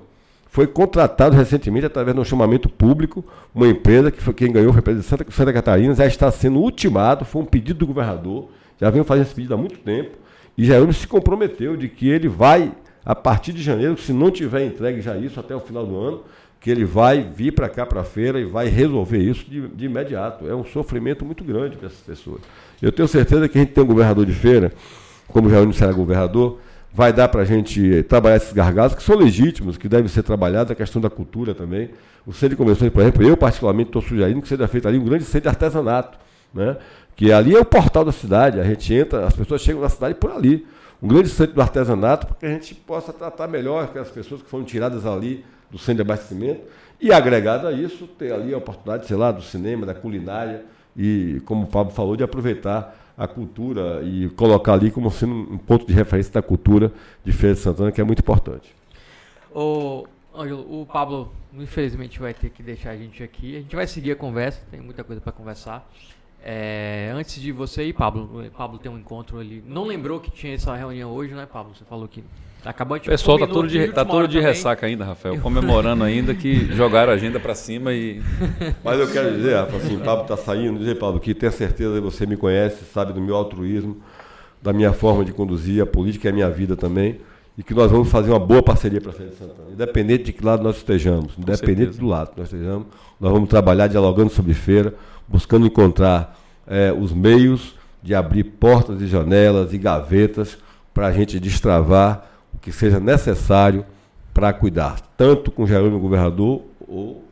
G: Foi contratado recentemente, através de um chamamento público, uma empresa que foi quem ganhou, foi a Santa, Santa Catarina, já está sendo ultimado, foi um pedido do governador, já vem fazendo esse pedido há muito tempo e Jair se comprometeu de que ele vai, a partir de janeiro, se não tiver entregue já isso até o final do ano, que ele vai vir para cá para a feira e vai resolver isso de, de imediato. É um sofrimento muito grande para essas pessoas. Eu tenho certeza que a gente tem um governador de feira, como Jair não será governador, vai dar para a gente trabalhar esses gargalos que são legítimos, que devem ser trabalhados, a questão da cultura também. O centro de convenções, por exemplo, eu particularmente estou sugerindo que seja feito ali um grande centro de artesanato, né? Que ali é o portal da cidade, a gente entra, as pessoas chegam na cidade por ali. Um grande centro do artesanato, para que a gente possa tratar melhor aquelas pessoas que foram tiradas ali do centro de abastecimento. E agregado a isso, ter ali a oportunidade, sei lá, do cinema, da culinária, e, como o Pablo falou, de aproveitar a cultura e colocar ali como sendo um ponto de referência da cultura de Feira de Santana, que é muito importante.
D: Ângelo, o Pablo infelizmente vai ter que deixar a gente aqui. A gente vai seguir a conversa, tem muita coisa para conversar. É, antes de você ir, Pablo, o Pablo tem um encontro ali. Não lembrou que tinha essa reunião hoje, né, Pablo? Você falou que acabou de
F: O pessoal tá todo de, tá todo de ressaca ainda, Rafael, comemorando ainda que jogaram a agenda para cima e.
G: Mas eu quero dizer, Rafa, assim, Pablo tá saindo, dizer, Pablo, que tenha certeza que você me conhece, sabe do meu altruísmo, da minha forma de conduzir, a política é a minha vida também e que nós vamos fazer uma boa parceria para a Feira de Santana. Independente de que lado nós estejamos, independente do lado que nós estejamos, nós vamos trabalhar dialogando sobre feira, buscando encontrar é, os meios de abrir portas e janelas e gavetas para a gente destravar o que seja necessário para cuidar, tanto com o Jerônimo Governador ou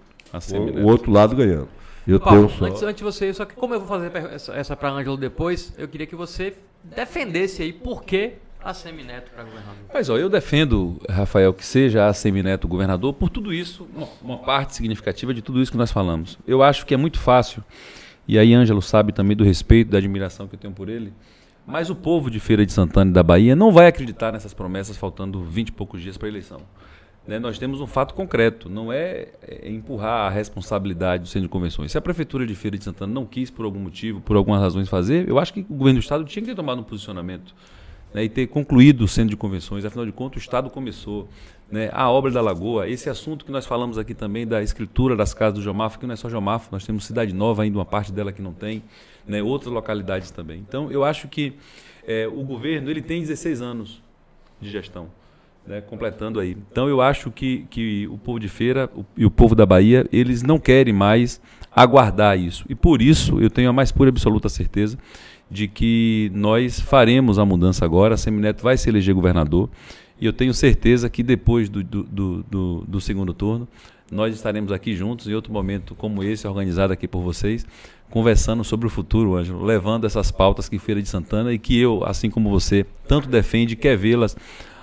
G: o outro lado ganhando.
D: Eu Paulo, tenho só... antes, antes de você, só que como eu vou fazer essa, essa para Ângelo depois, eu queria que você defendesse aí por que a Semineto para governador?
F: Mas ó, eu defendo, Rafael, que seja a Semineto governador por tudo isso, uma parte significativa de tudo isso que nós falamos. Eu acho que é muito fácil, e aí Ângelo sabe também do respeito, da admiração que eu tenho por ele, mas o povo de Feira de Santana e da Bahia não vai acreditar nessas promessas faltando 20 e poucos dias para a eleição. Né, nós temos um fato concreto, não é, é, empurrar a responsabilidade do centro de convenções. Se a Prefeitura de Feira de Santana não quis, por algum motivo, por algumas razões, fazer, eu acho que o governo do Estado tinha que ter tomado um posicionamento né, e ter concluído o centro de convenções. Afinal de contas, o Estado começou. Né, a obra da Lagoa, esse assunto que nós falamos aqui também da escritura das casas do Jomafo, que não é só Jomafo, nós temos Cidade Nova ainda, uma parte dela que não tem, né, outras localidades também. Então, eu acho que é, o governo ele tem 16 anos de gestão. Né, completando aí. Então eu acho que, que o povo de feira o, e o povo da Bahia, eles não querem mais aguardar isso. E por isso eu tenho a mais pura e absoluta certeza de que nós faremos a mudança agora, a Semineto vai se eleger governador, e eu tenho certeza que depois do, do, do, do segundo turno, nós estaremos aqui juntos em outro momento como esse, organizado aqui por vocês, conversando sobre o futuro, Ângelo, levando essas pautas que Feira de Santana e que eu, assim como você, tanto defende e quer vê-las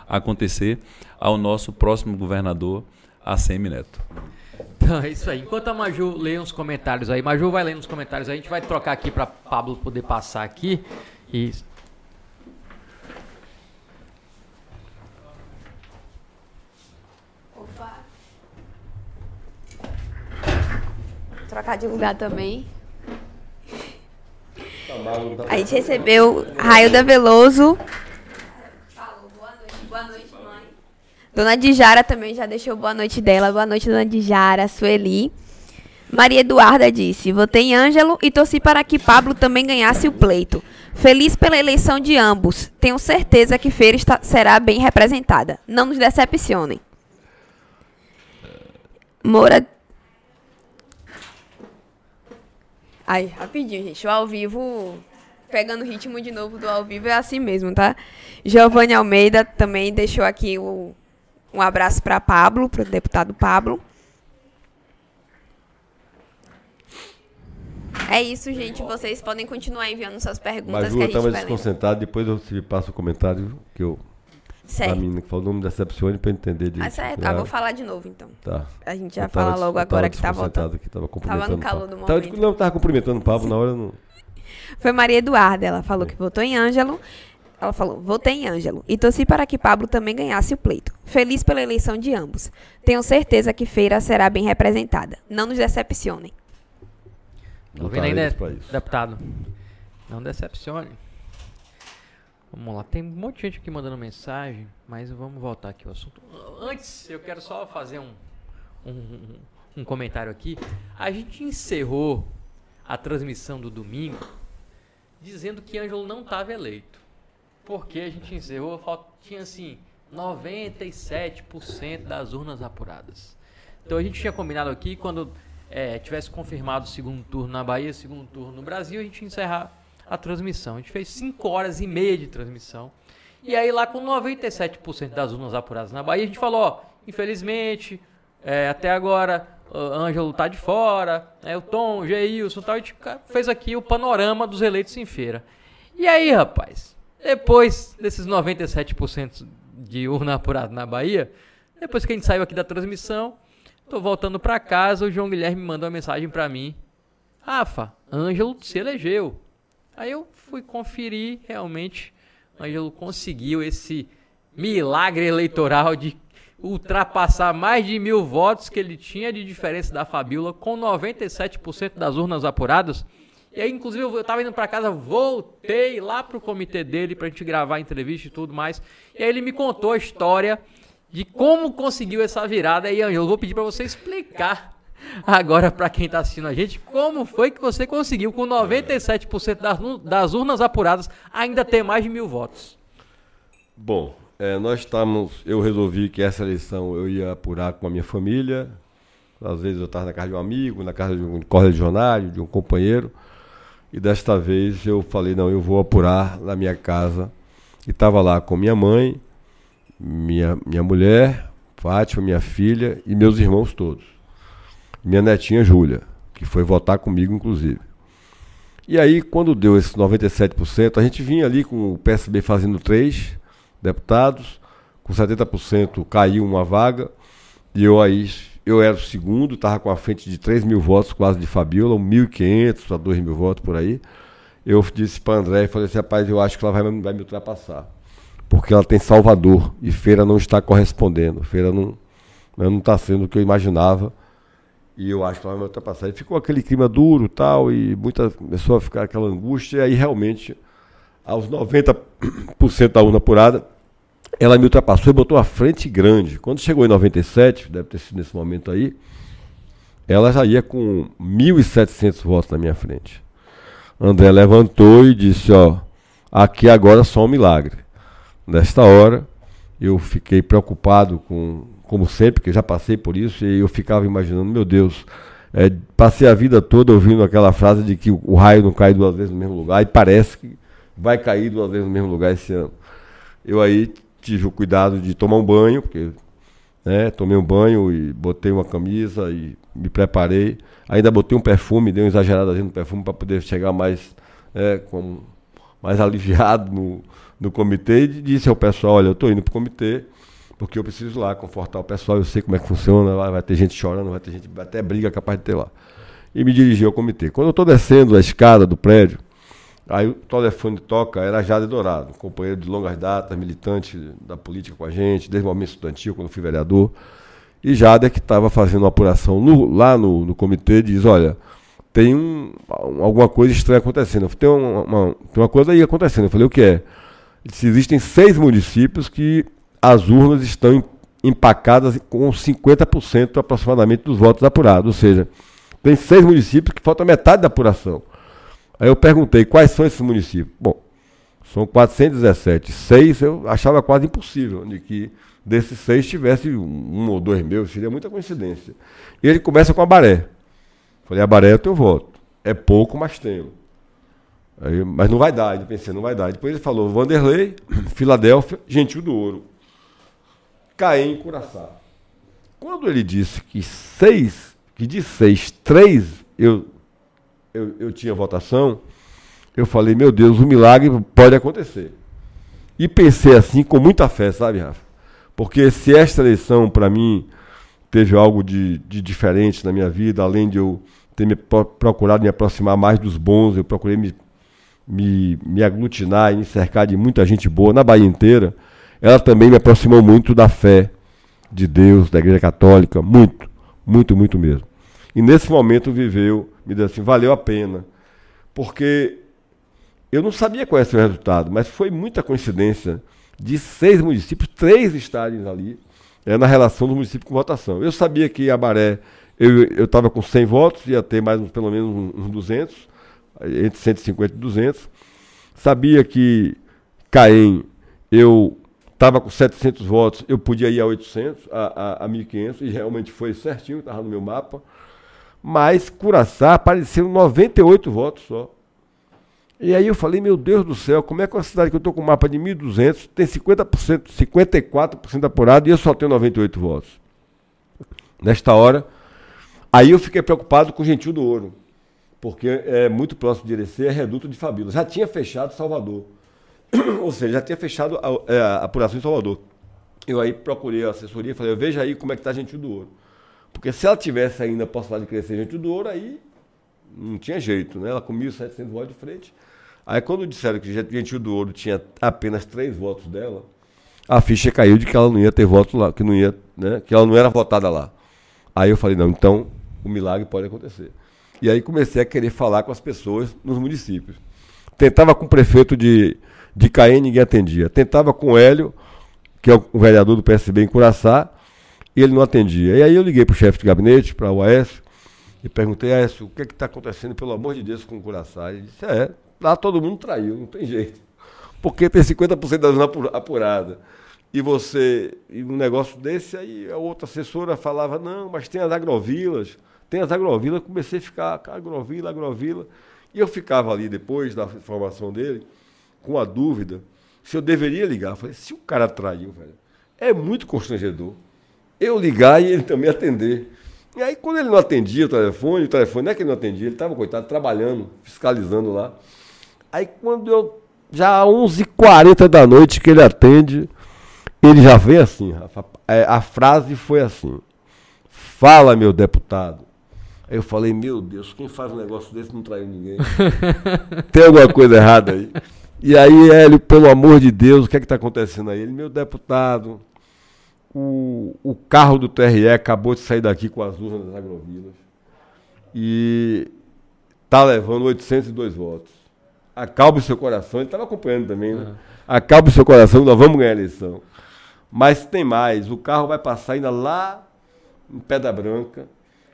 F: acontecer ao nosso próximo governador, a Semineto.
D: Então é isso aí. Enquanto a Maju lê uns comentários aí, Maju vai lendo os comentários aí, a gente vai trocar aqui para Pablo poder passar aqui. E
E: Opa. Trocar de lugar também. A gente recebeu Railda Veloso Dona Dijara também já deixou boa noite dela. Boa noite, Dona Dijara, Sueli. Maria Eduarda disse: Votei em Ângelo e torci para que Pablo também ganhasse o pleito. Feliz pela eleição de ambos. Tenho certeza que Feira está, será bem representada. Não nos decepcionem. Moura. Ai, rapidinho, gente. O ao vivo. Pegando o ritmo de novo do ao vivo é assim mesmo, tá? Giovanni Almeida também deixou aqui o, um abraço para Pablo, para o deputado Pablo. É isso, gente. Vocês podem continuar enviando suas perguntas.
G: Mas
E: eu
G: estava desconcentrado. Depois eu te passo o comentário que eu.
E: Certo.
G: A menina que falou, não me decepcione para entender disso.
E: Ah, certo. Ah, vou falar de novo, então.
G: Tá.
E: A gente já fala logo agora que tá voltando.
G: Aqui, tava, tava
E: no calor do momento.
G: Tava, não, tava cumprimentando o Pablo na hora. Não...
E: Foi Maria Eduarda. Ela falou é. que votou em Ângelo. Ela falou: votei em Ângelo e torci para que Pablo também ganhasse o pleito. Feliz pela eleição de ambos. Tenho certeza que Feira será bem representada. Não nos decepcionem.
D: Tô vendo ainda, deputado. Não decepcione. Vamos lá, tem um monte de gente aqui mandando mensagem, mas vamos voltar aqui ao assunto. Antes, eu quero só fazer um, um, um comentário aqui. A gente encerrou a transmissão do domingo dizendo que Ângelo não estava eleito porque a gente encerrou, tinha assim 97% das urnas apuradas. Então a gente tinha combinado aqui quando é, tivesse confirmado o segundo turno na Bahia, segundo turno no Brasil, a gente ia encerrar a transmissão. A gente fez 5 horas e meia de transmissão. E aí lá com 97% das urnas apuradas na Bahia, a gente falou, ó, infelizmente, é, até agora Ângelo tá de fora, né, o Tom, o Geilson tal, a gente fez aqui o panorama dos eleitos em feira. E aí, rapaz, depois desses 97% de urna apurada na Bahia, depois que a gente saiu aqui da transmissão, tô voltando para casa, o João Guilherme me mandou uma mensagem para mim. Rafa, Ângelo se elegeu. Aí eu fui conferir, realmente, Ângelo conseguiu esse milagre eleitoral de ultrapassar mais de mil votos que ele tinha de diferença da Fabiola, com 97% das urnas apuradas. E aí, inclusive, eu tava indo para casa, voltei lá pro comitê dele pra gente gravar a entrevista e tudo mais. E aí ele me contou a história de como conseguiu essa virada. E eu vou pedir para você explicar agora para quem tá assistindo a gente, como foi que você conseguiu, com 97% das, das urnas apuradas, ainda ter mais de mil votos?
G: Bom, é, nós estamos. Eu resolvi que essa eleição eu ia apurar com a minha família. Às vezes eu estava na casa de um amigo, na casa de um correligionário, de um companheiro. E desta vez eu falei, não, eu vou apurar na minha casa. E estava lá com minha mãe, minha, minha mulher, Fátima, minha filha e meus irmãos todos. Minha netinha Júlia, que foi votar comigo, inclusive. E aí, quando deu esses 97%, a gente vinha ali com o PSB fazendo três deputados, com 70% caiu uma vaga, e eu aí eu era o segundo, estava com a frente de 3 mil votos quase de Fabiola, 1.500 para 2 mil votos por aí. Eu disse para André e falei assim, rapaz, eu acho que ela vai, vai me ultrapassar. Porque ela tem Salvador e Feira não está correspondendo. Feira não não está sendo o que eu imaginava. E eu acho que ela vai me ultrapassar. E ficou aquele clima duro tal, e muita começou a ficar aquela angústia, e aí realmente, aos 90% da urna apurada, ela me ultrapassou e botou a frente grande. Quando chegou em 97, deve ter sido nesse momento aí, ela já ia com 1.700 votos na minha frente. André levantou e disse: Ó, aqui agora só um milagre. Nesta hora, eu fiquei preocupado com, como sempre, porque já passei por isso, e eu ficava imaginando: meu Deus, é, passei a vida toda ouvindo aquela frase de que o raio não cai duas vezes no mesmo lugar, e parece que vai cair duas vezes no mesmo lugar esse ano. Eu aí tive o cuidado de tomar um banho, porque né, tomei um banho e botei uma camisa e me preparei. Ainda botei um perfume, dei um exagerado no perfume para poder chegar mais, é, com, mais aliviado no, no comitê e disse ao pessoal, olha, eu estou indo para o comitê porque eu preciso lá confortar o pessoal, eu sei como é que funciona, vai ter gente chorando, vai ter gente, até briga capaz de ter lá. E me dirigi ao comitê. Quando eu estou descendo a escada do prédio, Aí o telefone toca, era Jade Dourado, companheiro de longas datas, militante da política com a gente, desde o momento estudantil, quando fui vereador. E Jade é que estava fazendo uma apuração no, lá no, no comitê, diz, olha, tem um, alguma coisa estranha acontecendo. Tem uma, uma, tem uma coisa aí acontecendo. Eu falei, o que é? Disse, existem seis municípios que as urnas estão empacadas com 50% aproximadamente dos votos apurados. Ou seja, tem seis municípios que falta metade da apuração. Aí eu perguntei quais são esses municípios. Bom, são 417. Seis eu achava quase impossível de que desses seis tivesse um, ou dois meus, seria muita coincidência. E ele começa com a Baré. Falei, a Baré é o teu voto. É pouco, mas tenho. Aí, mas não vai dar, eu pensei, não vai dar. Depois ele falou Vanderlei, Filadélfia, Gentil do Ouro, Caém e Curaçá. Quando ele disse que seis, que de seis, três eu eu, eu tinha votação, eu falei, meu Deus, o milagre pode acontecer. E pensei assim com muita fé, sabe, Rafa? Porque se esta eleição, para mim, teve algo de, de diferente na minha vida, além de eu ter me procurado me aproximar mais dos bons, eu procurei me, me, me aglutinar e me cercar de muita gente boa na Bahia inteira, ela também me aproximou muito da fé de Deus, da Igreja Católica, muito, muito, muito mesmo. E nesse momento viveu me deu assim, valeu a pena. Porque eu não sabia qual ia ser o resultado, mas foi muita coincidência de seis municípios, três estarem ali, é, na relação do município com votação. Eu sabia que Abaré, eu estava com 100 votos, ia ter mais pelo menos uns 200, entre 150 e 200. Sabia que Caém, eu estava com 700 votos, eu podia ir a 800, a, a, a 1.500, e realmente foi certinho, estava no meu mapa mas Curaçá apareceu 98 votos só. E aí eu falei, meu Deus do céu, como é que uma cidade que eu estou com um mapa de 1.200 tem 50%, 54% apurado e eu só tenho 98 votos? Nesta hora, aí eu fiquei preocupado com o Gentil do Ouro, porque é muito próximo de Irecê, é reduto de Fabíola. Já tinha fechado Salvador, ou seja, já tinha fechado a, é, a apuração em Salvador. Eu aí procurei a assessoria e falei, veja aí como é que está Gentil do Ouro. Porque se ela tivesse ainda a possibilidade de crescer gente do ouro, aí não tinha jeito, né? Ela com 1.700 votos de frente. Aí quando disseram que Gentil do Ouro tinha apenas três votos dela, a ficha caiu de que ela não ia ter voto lá, que não ia, né, que ela não era votada lá. Aí eu falei, não, então o milagre pode acontecer. E aí comecei a querer falar com as pessoas nos municípios. Tentava com o prefeito de, de Caém, ninguém atendia. Tentava com o Hélio, que é o vereador do PSB em Curaçá, e ele não atendia. E aí eu liguei para o chefe de gabinete, para o Aécio, e perguntei, Aécio, o que é está acontecendo, pelo amor de Deus, com o Curaçá? Ele disse, é, lá todo mundo traiu, não tem jeito. Porque tem 50% da zona apurada. E você, e um negócio desse, aí a outra assessora falava, não, mas tem as agrovilas, tem as agrovilas, comecei a ficar, agrovila, agrovila. E eu ficava ali, depois da informação dele, com a dúvida se eu deveria ligar. Eu falei, se o cara traiu, velho, é muito constrangedor eu ligar e ele também atender. E aí, quando ele não atendia o telefone, o telefone não é que ele não atendia, ele estava, coitado, trabalhando, fiscalizando lá. Aí, quando eu, já às 11h40 da noite que ele atende, ele já vem assim, Rafa. É, a frase foi assim: Fala, meu deputado. Aí eu falei, meu Deus, quem faz um negócio desse não traiu ninguém. Tem alguma coisa errada aí. E aí, Hélio, pelo amor de Deus, o que é que está acontecendo aí? Ele, meu deputado, o, o carro do TRE acabou de sair daqui com as urnas das agrovilas e está levando 802 votos. Acalme o seu coração, ele estava acompanhando também, né? Uhum. Acalme o seu coração, nós vamos ganhar a eleição. Mas tem mais, o carro vai passar ainda lá em Pedra Branca,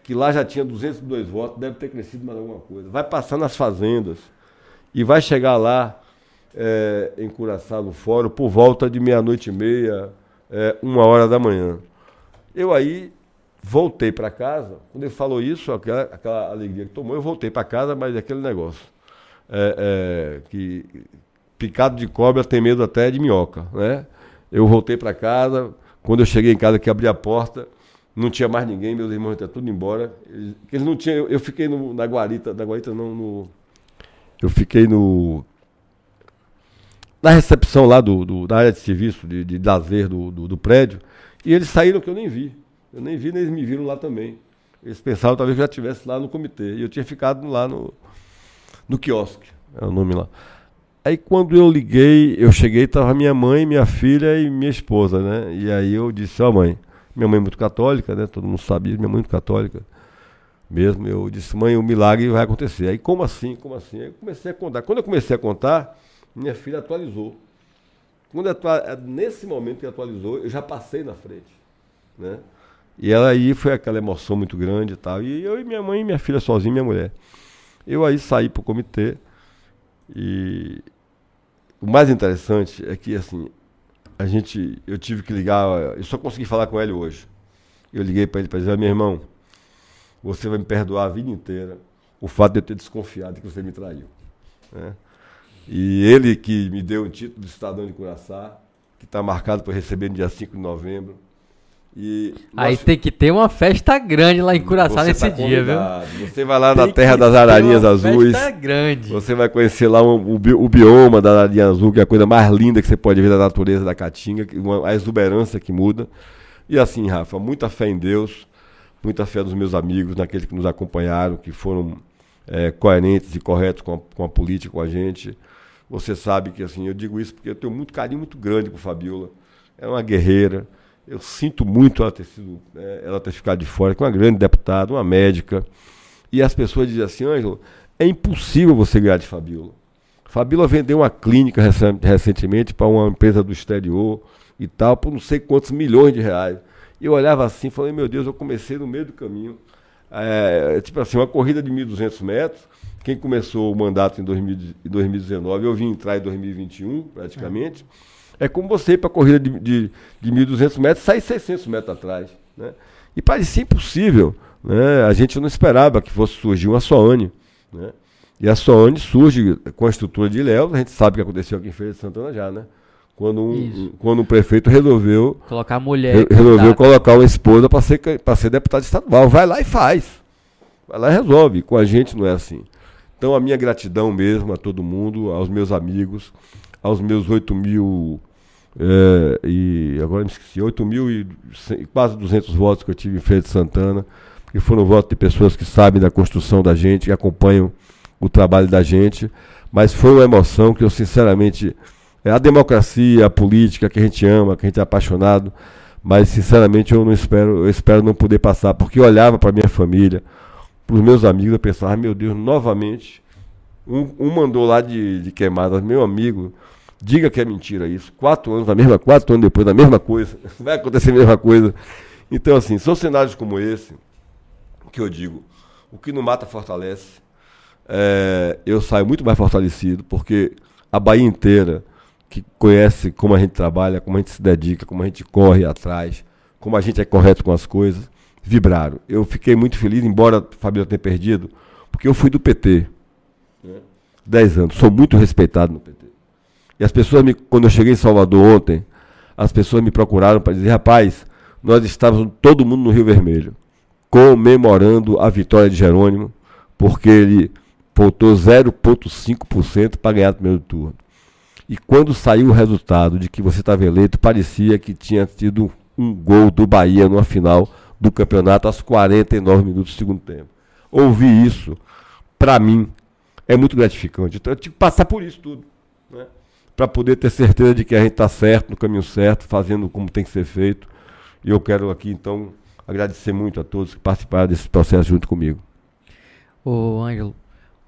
G: que lá já tinha 202 votos, deve ter crescido mais alguma coisa. Vai passar nas fazendas e vai chegar lá é, em Curaçá, no fórum, por volta de meia-noite e meia, é, uma hora da manhã. Eu aí voltei para casa, quando ele falou isso, aquela, aquela alegria que tomou, eu voltei para casa, mas aquele negócio. É, é, que picado de cobra tem medo até de minhoca, né? Eu voltei para casa, quando eu cheguei em casa que abri a porta, não tinha mais ninguém, meus irmãos estavam tudo embora. Eles, eles não tinham, eu, eu fiquei no, na guarita, na guarita não, no, eu fiquei no na recepção lá do, do, da área de serviço, de, de lazer do, do, do, prédio, e eles saíram que eu nem vi. Eu nem vi, nem eles me viram lá também. Eles pensavam talvez que eu já estivesse lá no comitê. E eu tinha ficado lá no, no quiosque, é o nome lá. Aí quando eu liguei, eu cheguei, estava minha mãe, minha filha e minha esposa, né? E aí eu disse, ó oh, mãe, minha mãe é muito católica, né? Todo mundo sabia, minha mãe é muito católica mesmo. Eu disse, mãe, o milagre vai acontecer. Aí como assim, como assim? Aí eu comecei a contar. Quando eu comecei a contar, minha filha atualizou. Quando atua... nesse momento que atualizou, eu já passei na frente, né? E ela aí foi aquela emoção muito grande e tal. E eu e minha mãe e minha filha sozinha, minha mulher. Eu aí saí para o comitê e o mais interessante é que assim, a gente, eu tive que ligar, eu só consegui falar com ele hoje. Eu liguei para ele para dizer, meu irmão, você vai me perdoar a vida inteira o fato de eu ter desconfiado que você me traiu. Né? E ele que me deu o título de cidadão de Curaçá, que está marcado para receber no dia 5 de novembro.
D: E Aí nós... tem que ter uma festa grande lá em Curaçá nesse tá dia, viu?
G: Você vai lá tem na terra das ararinhas azuis. Festa
D: grande.
G: Você vai conhecer lá o, o, o, bioma da ararinha azul, que é a coisa mais linda que você pode ver da natureza da caatinga, uma, a exuberância que muda. E assim, Rafa, muita fé em Deus, muita fé dos meus amigos, naqueles que nos acompanharam, que foram é, coerentes e corretos com a, com a política, com a gente. Você sabe que assim, eu digo isso porque eu tenho muito carinho muito grande por Fabiola. É uma guerreira. Eu sinto muito ela ter sido, né, ela ter ficado de fora, que é uma grande deputada, uma médica. E as pessoas dizem assim, Ângelo, é impossível você ganhar de Fabiola. Fabiola vendeu uma clínica recentemente para uma empresa do exterior e tal, por não sei quantos milhões de reais. Eu olhava assim e falei, meu Deus, eu comecei no meio do caminho. É, tipo assim, uma corrida de 1.200 metros, quem começou o mandato em, 2000, em 2019, eu vim entrar em 2021, praticamente. É, é como você ir para a corrida de, de, de 1.200 metros, sair 600 metros atrás. Né? E parecia impossível. Né? A gente não esperava que fosse surgir uma Soane. Né? E a Soane surge com a estrutura de Léo, a gente sabe o que aconteceu aqui em Feira de Santana já, né? Quando um, quando um prefeito resolveu
D: colocar a mulher,
G: re, resolveu colocar uma esposa para ser para ser deputado estadual, vai lá e faz. Vai lá e resolve. Com a gente não é assim. Então, a minha gratidão mesmo a todo mundo, aos meus amigos, aos meus 8 mil. É, e agora me esqueci, 8 mil e quase 200 votos que eu tive em Feira de Santana, que foram votos de pessoas que sabem da construção da gente, que acompanham o trabalho da gente. Mas foi uma emoção que eu, sinceramente, é a democracia, a política que a gente ama, que a gente é apaixonado, mas sinceramente eu não espero, eu espero não poder passar, porque eu olhava para minha família, para os meus amigos, eu pensava, meu Deus, novamente, um, um mandou lá de, de queimada, meu amigo, diga que é mentira isso, quatro anos, a mesma, quatro anos depois, a mesma coisa, vai acontecer a mesma coisa. Então, assim, são cenários como esse que eu digo, o que não mata fortalece. É, eu saio muito mais fortalecido, porque a Bahia inteira, que conhece como a gente trabalha, como a gente se dedica, como a gente corre atrás, como a gente é correto com as coisas, vibraram. Eu fiquei muito feliz, embora a família tenha perdido, porque eu fui do PT. Né? Dez anos, sou muito respeitado no PT. E as pessoas, me, quando eu cheguei em Salvador ontem, as pessoas me procuraram para dizer, rapaz, nós estávamos todo mundo no Rio Vermelho, comemorando a vitória de Jerônimo, porque ele faltou 0,5% para ganhar o primeiro turno. E quando saiu o resultado de que você estava eleito, parecia que tinha tido um gol do Bahia numa final do campeonato aos 49 minutos do segundo tempo. Ouvir isso, para mim, é muito gratificante. Então eu tive que passar por isso tudo. Né? Para poder ter certeza de que a gente está certo, no caminho certo, fazendo como tem que ser feito. E eu quero aqui, então, agradecer muito a todos que participaram desse processo junto comigo.
D: Ô, Ângelo,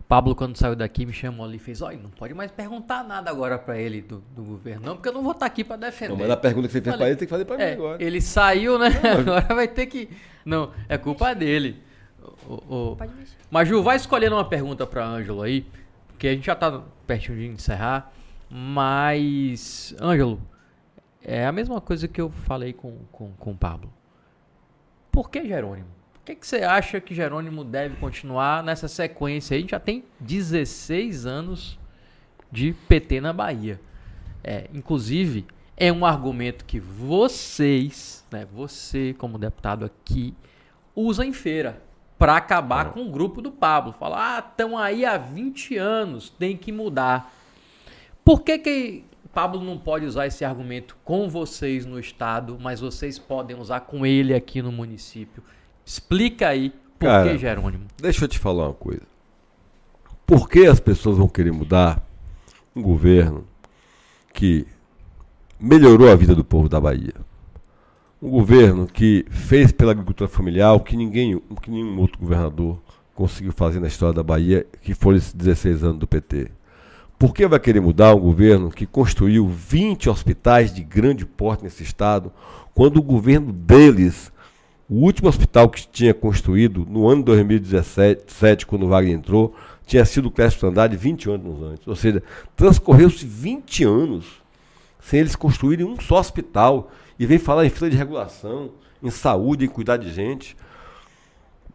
D: Pablo, quando saiu daqui, me chamou ali e fez: Olha, não pode mais perguntar nada agora para ele do, do, governo, não, porque eu não vou estar tá aqui para defender. Não,
G: mas a pergunta que você fez para ele tem que fazer para é, mim agora.
D: Ele saiu, né? Não, agora vai ter que. Não, é culpa dele. O, o... Maju, vai escolhendo uma pergunta para Ângelo aí, porque a gente já tá pertinho de encerrar. Mas, Ângelo, é a mesma coisa que eu falei com, com, com o Pablo. Por que Jerônimo? Por que, que você acha que Jerônimo deve continuar nessa sequência? A gente já tem 16 anos de PT na Bahia. É, inclusive, é um argumento que vocês, né, você como deputado aqui, usa em feira para acabar com o grupo do Pablo. Falar, ah, estão aí há 20 anos, tem que mudar. Por que, que Pablo não pode usar esse argumento com vocês no estado, mas vocês podem usar com ele aqui no município? Explica aí por Cara, que Jerônimo.
G: Deixa eu te falar uma coisa. Por que as pessoas vão querer mudar um governo que melhorou a vida do povo da Bahia? Um governo que fez pela agricultura familiar o que ninguém, o que nenhum outro governador conseguiu fazer na história da Bahia, que foram esses 16 anos do PT. Por que vai querer mudar um governo que construiu 20 hospitais de grande porte nesse estado, quando o governo deles o último hospital que tinha construído no ano de 2017, quando o Wagner entrou, tinha sido o Clécio Andrade 20 anos antes. Ou seja, transcorreu-se 20 anos sem eles construírem um só hospital. E vem falar em fila de regulação, em saúde, em cuidar de gente.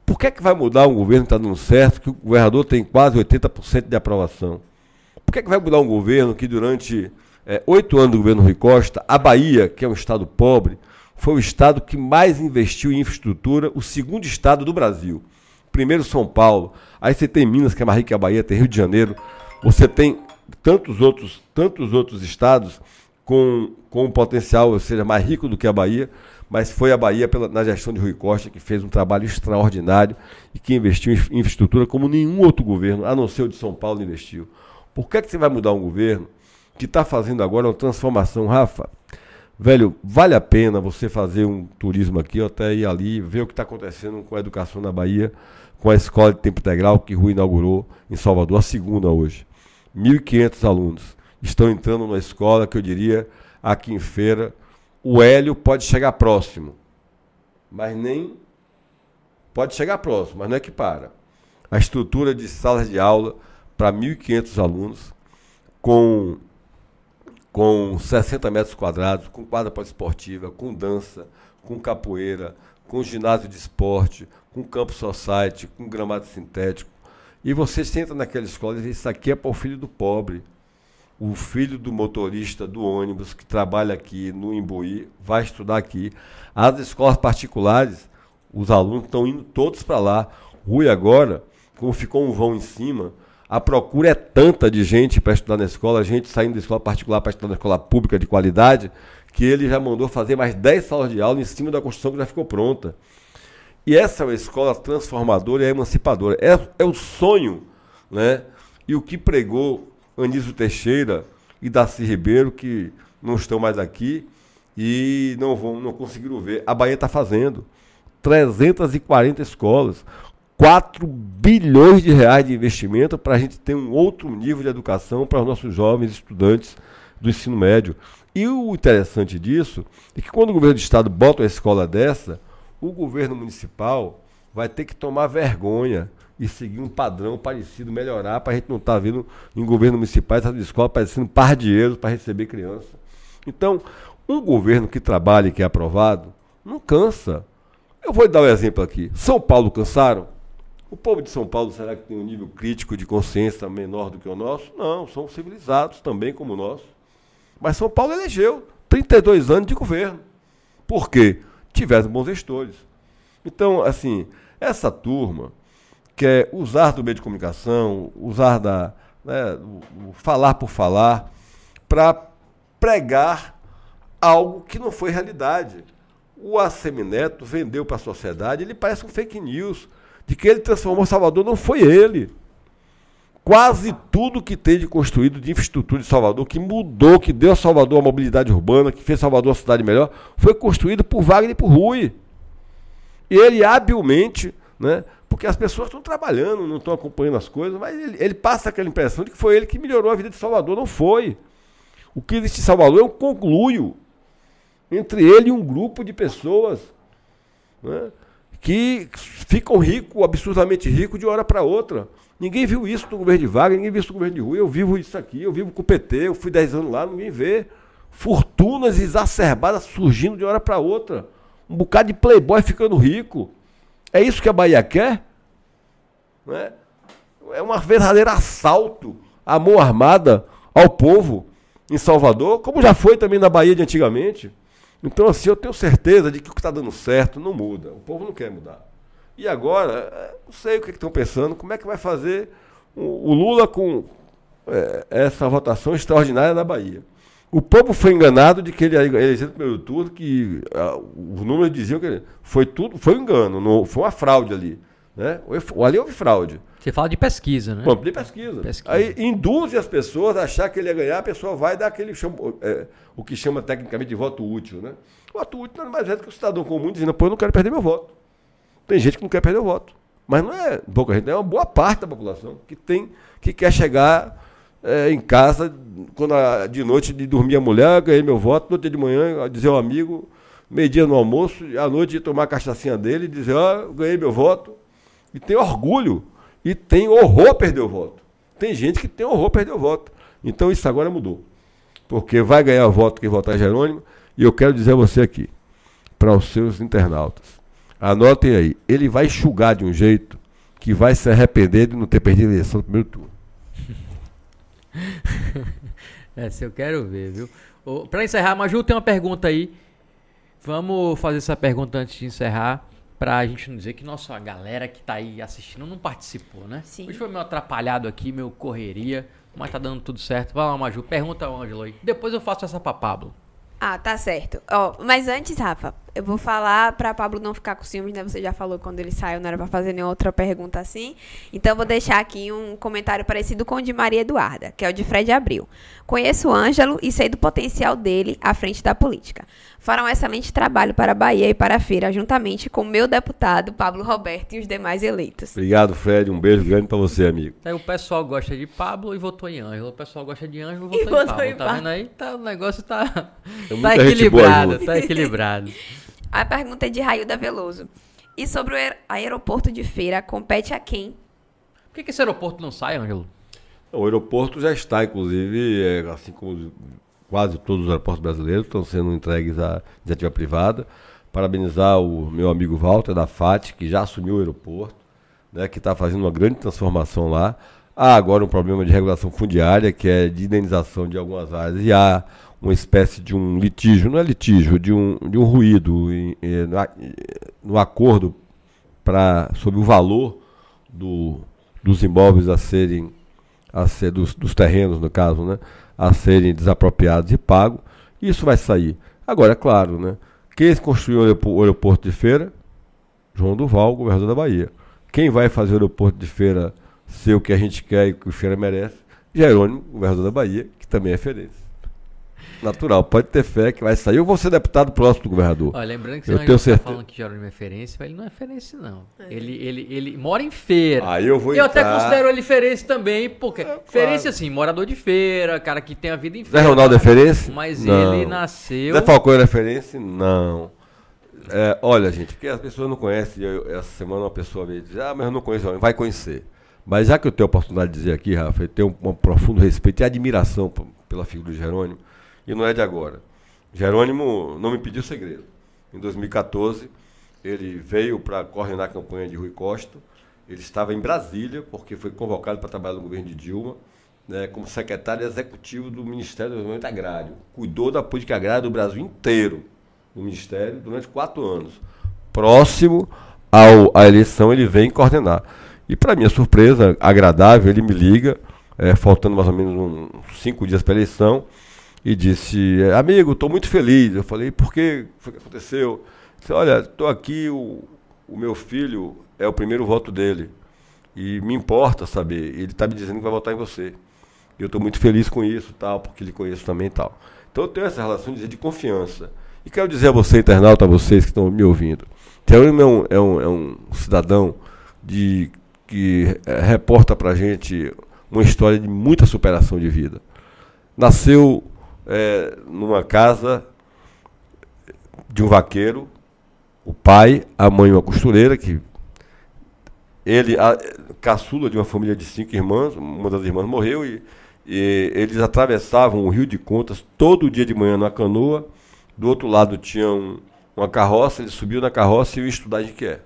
G: Por que, é que vai mudar um governo que está dando certo, que o governador tem quase 80% de aprovação? Por que, é que vai mudar um governo que durante eh, oito é, anos do governo Rui Costa, a Bahia, que é um estado pobre, foi o estado que mais investiu em infraestrutura, o segundo estado do Brasil. Primeiro São Paulo, aí você tem Minas, que é mais rica que a Bahia, tem Rio de Janeiro, você tem tantos outros, tantos outros estados com, com um potencial, ou seja, mais rico do que a Bahia, mas foi a Bahia, pela, na gestão de Rui Costa, que fez um trabalho extraordinário e que investiu em infraestrutura como nenhum outro governo, a não ser o de São Paulo, investiu. Por que, é que você vai mudar um governo que está fazendo agora uma transformação, Rafa? Velho, vale a pena você fazer um turismo aqui, até ir ali, ver o que está acontecendo com a educação na Bahia, com a escola de tempo integral que Rui inaugurou em Salvador, a segunda hoje. 1.500 alunos estão entrando na escola que eu diria aqui em feira. O Hélio pode chegar próximo, mas nem. Pode chegar próximo, mas não é que para. A estrutura de salas de aula para 1.500 alunos, com com 60 metros quadrados, com quadra esportiva, com dança, com capoeira, com ginásio de esporte, com campo society, com gramado sintético. E você senta naquela escola e diz, isso aqui é para o filho do pobre. O filho do motorista do ônibus que trabalha aqui no Imbuí vai estudar aqui. As escolas particulares, os alunos estão indo todos para lá. Rui agora, como ficou um vão em cima, a procura é tanta de gente para estudar na escola, gente saindo da escola particular para estudar na escola pública de qualidade, que ele já mandou fazer mais 10 salas de aula em cima da construção que já ficou pronta. E essa é uma escola transformadora e emancipadora. É, é o sonho, né? E o que pregou Anísio Teixeira e Darcy Ribeiro, que não estão mais aqui e não vão, não conseguiram ver. A Bahia está fazendo 340 escolas, 4 bilhões de reais de investimento para a gente ter um outro nível de educação para os nossos jovens estudantes do ensino médio. E o interessante disso é que quando o governo do estado bota uma escola dessa, o governo municipal vai ter que tomar vergonha e seguir um padrão parecido, melhorar, para a gente não estar tá vendo em governo municipal essas escolas parecendo pardieros para receber criança. Então, um governo que trabalha e que é aprovado, não cansa. Eu vou dar um exemplo aqui. São Paulo cansaram? O povo de São Paulo será que tem um nível crítico de consciência menor do que o nosso? Não, são civilizados também como nós. Mas São Paulo elegeu 32 anos de governo. Por quê? Tiveram bons gestores. Então, assim, essa turma quer usar do meio de comunicação, usar da né, o, o falar por falar, para pregar algo que não foi realidade. O Assemineto vendeu para a sociedade, ele parece um fake news, de que ele transformou Salvador, não foi ele. Quase tudo que tem de construído de infraestrutura de Salvador, que mudou, que deu a Salvador a mobilidade urbana, que fez Salvador uma cidade melhor, foi construído por Wagner e por Rui. E ele habilmente, né, porque as pessoas estão trabalhando, não estão acompanhando as coisas, mas ele, ele, passa aquela impressão de que foi ele que melhorou a vida de Salvador. Não foi. O que existe em Salvador é um concluio entre ele e um grupo de pessoas né, que ficam ricos, absurdamente ricos, de hora para outra. Ninguém viu isso no governo de Wagner, ninguém viu isso no governo de Rui. Eu vivo isso aqui, eu vivo com o PT, eu fui 10 anos lá, ninguém vê. Fortunas exacerbadas surgindo de hora para outra. Um bocado de playboy ficando rico. É isso que a Bahia quer? Não é? é um verdadeiro assalto à mão armada ao povo em Salvador, como já foi também na Bahia de antigamente. Então, assim, eu tenho certeza de que o que está dando certo não muda. O povo não quer mudar. E agora, é, não sei o que estão pensando, como é que vai fazer o, Lula com é, essa votação extraordinária na Bahia. O povo foi enganado de que ele elegeu no primeiro turno, que uh, os números diziam que foi tudo, foi um engano, foi uma fraude ali. Né? Ali houve fraude.
D: Você fala de pesquisa, né?
G: Bom, de pesquisa. pesquisa. Aí induz as pessoas a achar que ele ia ganhar, a pessoa vai dar aquele é, o que chama tecnicamente de voto útil, né? O voto útil nada mais é do que o cidadão comum dizendo, pô, eu não quero perder meu voto. Tem gente que não quer perder o voto. Mas não é pouca gente, é uma boa parte da população que tem, que quer chegar é, em casa, quando a, de noite de dormir a mulher, ganhei meu voto, no dia de manhã, dizer ao amigo, meio-dia no almoço, à noite de tomar a cachaçinha dele, dizer, ó, oh, ganhei meu voto. E tem orgulho e tem horror perder o voto. Tem gente que tem horror perder o voto. Então isso agora mudou. Porque vai ganhar o voto quem votar Jerônimo. E eu quero dizer a você aqui, para os seus internautas, anotem aí, ele vai enxugar de um jeito que vai se arrepender de não ter perdido a eleição no primeiro turno.
D: Essa eu quero ver, viu? Para encerrar, Maju, tem uma pergunta aí. Vamos fazer essa pergunta antes de encerrar pra gente não dizer que nossa galera que tá aí assistindo não participou, né?
E: Sim.
D: Hoje foi meio atrapalhado aqui, meu correria, mas tá dando tudo certo. Vai lá, Maju, pergunta ao Ângelo aí. Depois eu faço essa pra Pablo.
E: Ah, tá certo. Ó, mas antes, Rafa, eu vou falar pra Pablo não ficar com ciúmes, né? Você já falou quando ele saiu, não era pra fazer nenhuma outra pergunta assim. Então, eu vou deixar aqui um comentário parecido com o de Maria Eduarda, que é o de Fred Abril. Conheço o Ângelo e sei do potencial dele à frente da política fará um excelente trabalho para a Bahia e para a feira, juntamente com o meu deputado Pablo Roberto e os demais eleitos.
G: Obrigado, Fred. Um beijo grande para você, amigo.
D: Aí o pessoal gosta de Pablo e votou em Ângelo. O pessoal gosta de Ângelo e votou, em Pablo. Em tá vendo aí? Tá, o negócio tá, é tá equilibrado. Tá equilibrado.
E: a pergunta é de Railda Veloso. E sobre o aeroporto de feira, compete a quem?
D: Por que, que esse aeroporto não sai, Ângelo?
G: O aeroporto já está, inclusive, é, assim como quase todos os aeroportos brasileiros estão sendo entregues à iniciativa privada. Parabenizar o meu amigo Walter da FAT, que já assumiu o aeroporto, né, que está fazendo uma grande transformação lá. Há agora um problema de regulação fundiária, que é de indenização de algumas áreas, e há uma espécie de um litígio, não é litígio, de um, de um ruído no acordo pra, sobre o valor do, dos imóveis a serem, a ser, dos, dos terrenos, no caso, né, a serem desapropriados e pagos. Isso vai sair. Agora, é claro, né? Quem construiu o aeroporto de feira? João Duval, governador da Bahia. Quem vai fazer o aeroporto de feira ser o que a gente quer e o que o feira merece? Jerônimo, governador da Bahia, que também é feirense. Natural, pode ter fé que vai sair. Eu vou ser deputado próximo do governador.
D: Olha, lembrando que
G: Eu
D: você
G: tenho
D: tá
G: certeza.
D: falando que Jerônimo é feirense, mas ele não é feirense, não. Ele, ele, ele mora em feira.
G: Aí eu vou
D: eu até
G: entrar-
D: considero ele feirense também, porque
G: claro.
D: feirense assim, morador de feira, cara que tem a vida em
G: Zé
D: feira.
G: Ronaldo é
D: mas-
G: feirense?
D: Mas
G: Não.
D: ele nasceu...
G: Zé Falcão é referência? Não. É, olha, gente, porque as pessoas não conhecem. Eu- essa semana uma pessoa veio dizer, ah, mas eu não conheço. Vai conhecer. Mas já que eu tenho a oportunidade de dizer aqui, Rafa, eu tenho um, um profundo respeito e admiração pela figura do Jerônimo, e não é de agora. Jerônimo não me pediu segredo. Em 2014, ele veio para coordenar a campanha de Rui Costa. Ele estava em Brasília, porque foi convocado para trabalhar no governo de Dilma, né, como secretário executivo do Ministério do Desenvolvimento Agrário. Cuidou da política agrária do Brasil inteiro, no Ministério, durante quatro anos. Próximo ao, à eleição, ele vem coordenar. E, para minha surpresa, agradável, ele me liga, eh, faltando mais ou menos uns cinco dias para a eleição, e disse: Amigo, estou muito feliz. Eu falei: Por que foi que aconteceu? Disse, Olha, estou aqui, o, o meu filho é o primeiro voto dele. E me importa saber. Ele está me dizendo que vai votar em você. Eu estou muito feliz com isso, tal, porque ele conheço também tal. Então eu tenho essa relação de, confiança. E quero dizer a você, internauta, a vocês que estão me ouvindo. Jerônimo é um, é um, é um cidadão de, que eh, reporta para gente uma história de muita superação de vida. Nasceu eh, numa casa de um vaqueiro, o pai, a mãe uma costureira, que ele, a, caçula de uma família de cinco irmãs, uma das irmãs morreu e, e eles atravessavam o Rio de Contas todo dia de manhã na canoa. Do outro lado tinha um- uma carroça, ele subiu na carroça e ia estudar em Jequié.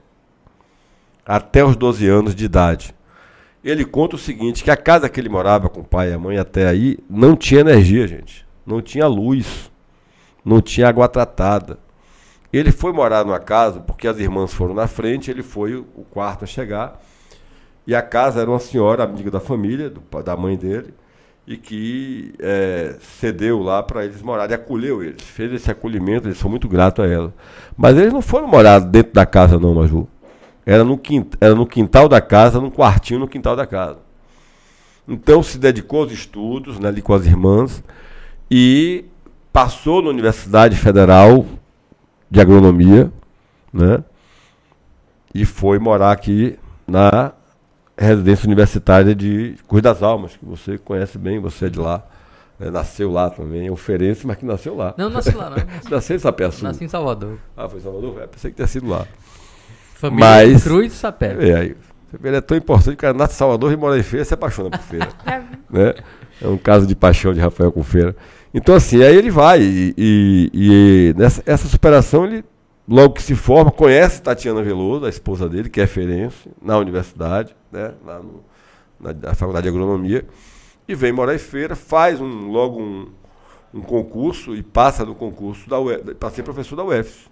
G: Até os 12 anos de idade. Ele conta o seguinte, que a casa que ele morava com o pai e a mãe até aí não tinha energia, gente. Não tinha luz. Não tinha água tratada. Ele foi morar numa casa, porque as irmãs foram na frente, ele foi o quarto a chegar. E a casa era uma senhora amiga da família, do da mãe dele, e que eh, cedeu lá para eles morarem, acolheu eles, fez esse acolhimento, eles são muito gratos a ela. Mas eles não foram morar dentro da casa, não, Maju. Era no, quintal, era no quintal da casa, num quartinho no quintal da casa. Então se dedicou aos estudos, né, ali com as irmãs, e passou na Universidade Federal de Agronomia, né? E foi morar aqui na residência universitária de Cruz das Almas, que você conhece bem, você é de lá. né, nasceu lá também, é oferense, mas que nasceu lá.
D: Não, nasci lá, não.
G: Nasceu em Sapé-Sul.
D: Nasci em Salvador.
G: Ah, foi em Salvador? É, pensei que tinha sido lá.
D: Família
G: Mas-
D: Cruz e Sapé.
G: É, aí, ele é tão importante que o cara nasce em Salvador e mora em feira, se apaixona por feira. né? É um caso de paixão de Rafael com feira. Então, assim, aí ele vai e, e- e nessa essa superação ele, logo que se forma, conhece Tatiana Veloso, a esposa dele, que é ferense, na universidade, né? lá no, na, na Faculdade de Agronomia, e vem morar em feira, faz um, logo um, um concurso e passa no concurso para ser professor da UFS.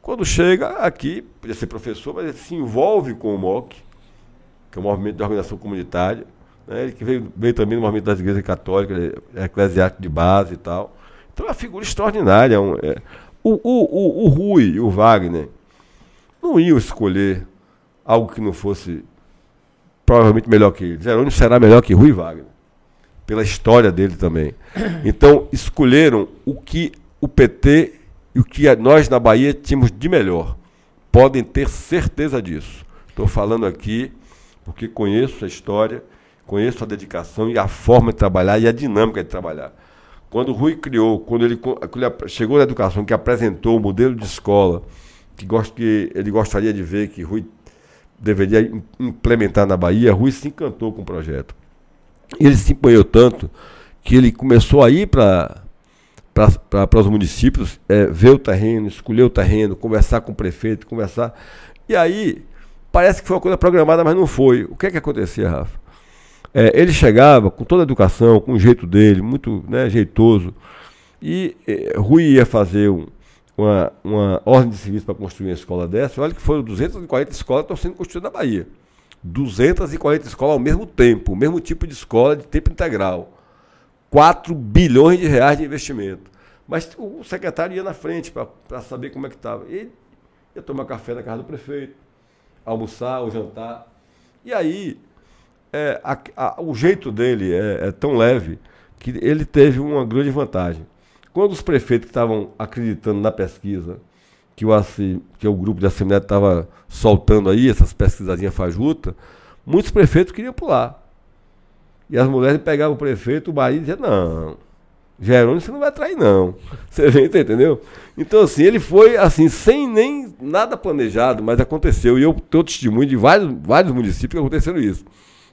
G: Quando chega aqui, podia ser professor, mas ele se envolve com o MOC, que é o Movimento de Organização Comunitária, né? ele que veio, veio também no movimento das igrejas católicas, é eclesiástico de base e tal. Então é uma figura extraordinária. é um- é- o, o, o, o Rui e o Wagner não iam escolher algo que não fosse provavelmente melhor que ele. Jerônimo será melhor que Rui e Wagner, pela história dele também. Então escolheram o que o PT e o que nós na Bahia tínhamos de melhor. Podem ter certeza disso. Estou falando aqui porque conheço a história, conheço a dedicação e a forma de trabalhar e a dinâmica de trabalhar. Quando o Rui criou, quando ele, quando ele chegou na educação, que apresentou o modelo de escola que, gost, que ele gostaria de ver que Rui deveria im- implementar na Bahia, Rui se encantou com o projeto. Ele se empenhou tanto que ele começou a ir para para os municípios, é, ver o terreno, escolher o terreno, conversar com o prefeito, conversar. E aí, parece que foi uma coisa programada, mas não foi. O que é que acontecia, Rafa? É, ele chegava com toda a educação, com o jeito dele, muito né, jeitoso, e eh, Rui ia fazer um- uma, uma ordem de serviço para construir uma escola dessa. Olha que foram 240 escolas que estão sendo construídas na Bahia. 240 escolas ao mesmo tempo, o mesmo tipo de escola de tempo integral. 4 bilhões de reais de investimento. Mas o secretário ia na frente para saber como é que estava. Ele ia tomar café na casa do prefeito, almoçar ou jantar. E aí, é, a- a- o jeito dele é, é tão leve que ele teve uma grande vantagem. Quando os prefeitos que estavam acreditando na pesquisa, que o, que o grupo de Assembleia estava soltando aí, essas pesquisadinhas fajutas, muitos prefeitos queriam pular. E as mulheres pegavam o prefeito, o marido e diziam, não, Jerônimo você não vai trair não. Você vê, tá entendeu? Então assim, ele foi assim, sem nem nada planejado, mas aconteceu. E eu tenho testemunho de vários, vários municípios que aconteceu isso.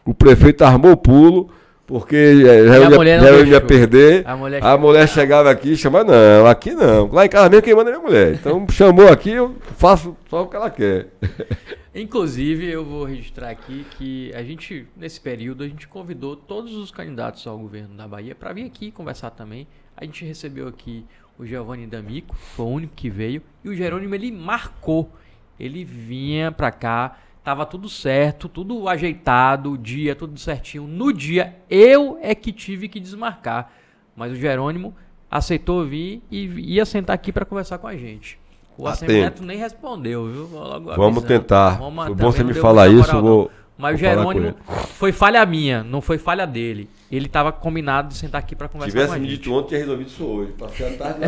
G: O prefeito armou o pulo, porque eh,
D: a
G: Jerônimo
D: mulher
G: ia, Jerônimo ia perder.
D: A mulher
G: A mulher chegava aqui e chamava, não, aqui não. Lá em casa mesmo quem manda é minha mulher. Então chamou aqui, eu faço só o que ela quer.
D: Inclusive, eu vou registrar aqui que a gente, nesse período, a gente convidou todos os candidatos ao governo da Bahia para vir aqui conversar também. A gente recebeu aqui o Giovanni D'Amico, foi o único que veio, e o Jerônimo ele marcou. Ele vinha para cá, tava tudo certo, tudo ajeitado, o dia tudo certinho. No dia eu é que tive que desmarcar, mas o Jerônimo aceitou vir e ia sentar aqui para conversar com a gente. O
G: Atento.
D: Assemineto nem respondeu, viu? Vou logo
G: Vamos
D: avisando.
G: tentar.
D: Roma
G: Foi bom você me falar isso,
D: moral, não. Mas o
G: vou
D: Jerônimo foi falha minha, não foi falha dele. Ele estava combinado de sentar aqui para
G: Se
D: conversar
G: tivesse
D: com a
G: me
D: gente.
G: dito ontem, tinha resolvido isso hoje. Passei a tarde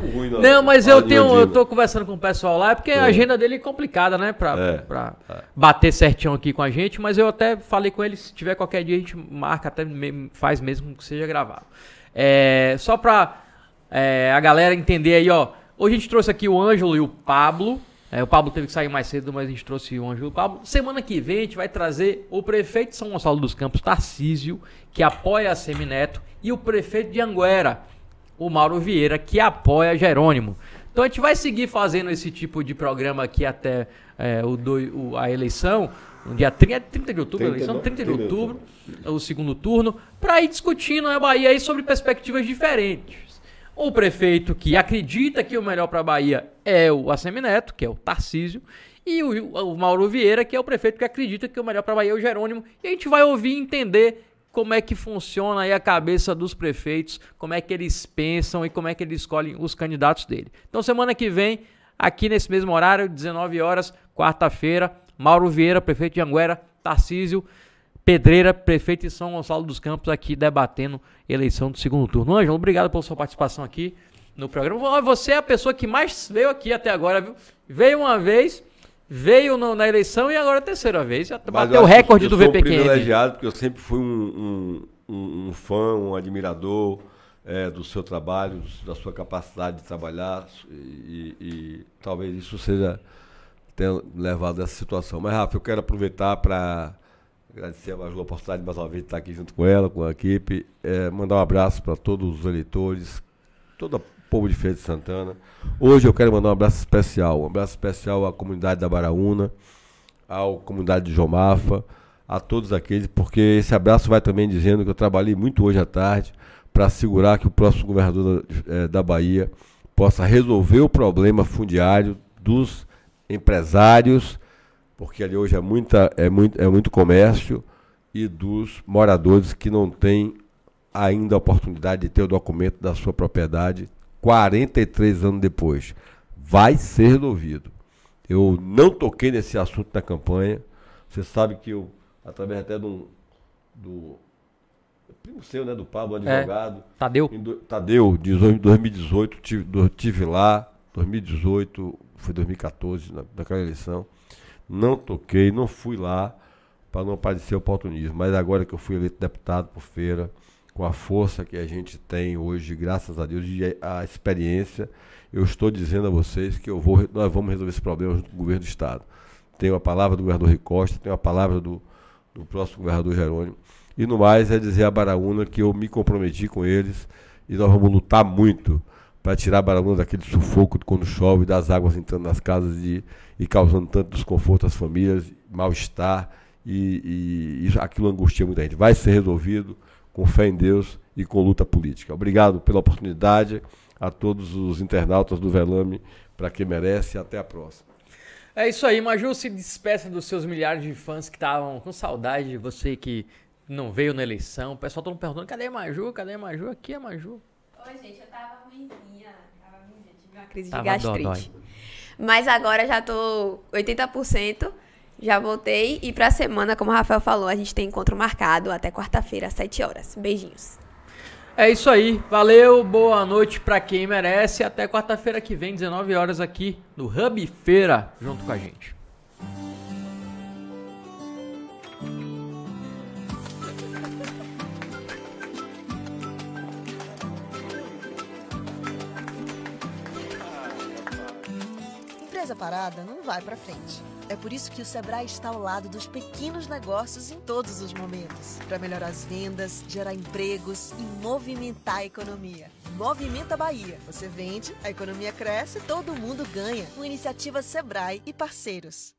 G: com ruim. na-
D: Não, mas eu
G: de
D: tenho, eu tô conversando com o pessoal lá, é porque a
G: É.
D: agenda dele é complicada, né, pra,
G: É.
D: pra bater certinho aqui com a gente, mas eu até falei com ele, se tiver qualquer dia a gente marca, até me- faz mesmo que seja gravado. É, só pra é, a galera entender aí, ó, hoje a gente trouxe aqui o Ângelo e o Pablo, é, o Pablo teve que sair mais cedo, mas a gente trouxe o Ângelo e o Pablo. Semana que vem a gente vai trazer o prefeito de São Gonçalo dos Campos, Tarcísio, que apoia a Semineto, e o prefeito de Anguera, o Mauro Vieira, que apoia Jerônimo. Então a gente vai seguir fazendo esse tipo de programa aqui até é, o doi- o- a eleição, no dia 30, 30 de outubro, a
G: 30
D: eleição,
G: não?
D: 30 de
G: 30 de
D: outubro, o segundo turno, para ir discutindo a Bahia aí sobre perspectivas diferentes. O prefeito que acredita que o melhor para a Bahia é o Assemineto, que é o Tarcísio, e o, o Mauro Vieira, que é o prefeito que acredita que o melhor para Bahia é o Jerônimo. E a gente vai ouvir e entender como é que funciona aí a cabeça dos prefeitos, como é que eles pensam e como é que eles escolhem os candidatos dele. Então, semana que vem, aqui nesse mesmo horário, 19 horas, quarta-feira, Mauro Vieira, prefeito de Anguera, Tarcísio Pedreira, prefeito de São Gonçalo dos Campos, aqui debatendo eleição do segundo turno. Ângelo, obrigado pela sua participação aqui no programa. Você é a pessoa que mais veio aqui até agora, viu? Veio uma vez, veio no- na eleição e agora é a terceira vez. Já bateu
G: eu
D: o recorde
G: eu
D: do
G: sou um
D: VPQM.
G: privilegiado, porque eu sempre fui um, um, um- fã, um admirador é, do seu trabalho, da sua capacidade de trabalhar, e, e talvez isso seja tenha levado a essa situação. Mas, Rafa, eu quero aproveitar para agradecer a Maju a oportunidade de mais uma vez de estar aqui junto com ela, com a equipe, é, mandar um abraço para todos os eleitores, todo o povo de Feira de Santana. Hoje eu quero mandar um abraço especial, um abraço especial à comunidade da Baraúna, à comunidade de Jomafa, a todos aqueles, porque esse abraço vai também dizendo que eu trabalhei muito hoje à tarde para assegurar que o próximo governador da, eh, da Bahia possa resolver o problema fundiário dos empresários, porque ali hoje é, muita, é, muito, é muito comércio, e dos moradores que não têm ainda a oportunidade de ter o documento da sua propriedade 43 anos depois. Vai ser resolvido. Eu não toquei nesse assunto na campanha. Você sabe que eu, através até de um, do primo seu, né, do Pablo, advogado,
D: Tadeu?
G: em do- Tadeu, de 2018, tive, do- tive lá, 2018, foi 2014, na, naquela eleição. Não toquei, não fui lá para não parecer oportunismo. Mas agora que eu fui eleito deputado por feira, com a força que a gente tem hoje, graças a Deus, e a experiência, eu estou dizendo a vocês que eu vou, nós vamos resolver esse problema junto com o governo do Estado. Tenho a palavra do governador Ricosta, tenho a palavra do, do próximo governador Jerônimo. E no mais é dizer a Baraúna que eu me comprometi com eles e nós vamos lutar muito para tirar a Baraúna daquele sufoco quando chove, das águas entrando nas casas e, e causando tanto desconforto às famílias, mal-estar e, e isso, aquilo angustia muita gente. Vai ser resolvido com fé em Deus e com luta política. Obrigado pela oportunidade a todos os internautas do Velame, para quem merece e até a próxima.
D: É isso aí, Maju se despeça dos seus milhares de fãs que estavam com saudade de você que não veio na eleição. O pessoal todo perguntando, cadê a Maju? Cadê a Maju? Aqui é a Maju.
E: Oi, gente, eu tava ruimzinha. Tava ruimzinha, tive uma crise
D: Tava
E: de gastrite.
D: dodói.
E: Mas agora já tô 80%. Já voltei e pra semana, como o Rafael falou, a gente tem encontro marcado até quarta-feira às 7 horas. Beijinhos.
D: É isso aí. Valeu, boa noite pra quem merece. Até quarta-feira que vem, 19 horas aqui no Hub Feira, junto com a gente.
H: Empresa parada não vai para frente. É por isso que o Sebrae está ao lado dos pequenos negócios em todos os momentos, para melhorar as vendas, gerar empregos e movimentar a economia. Movimenta Bahia. Você vende, a economia cresce, todo mundo ganha. Com iniciativa Sebrae e parceiros.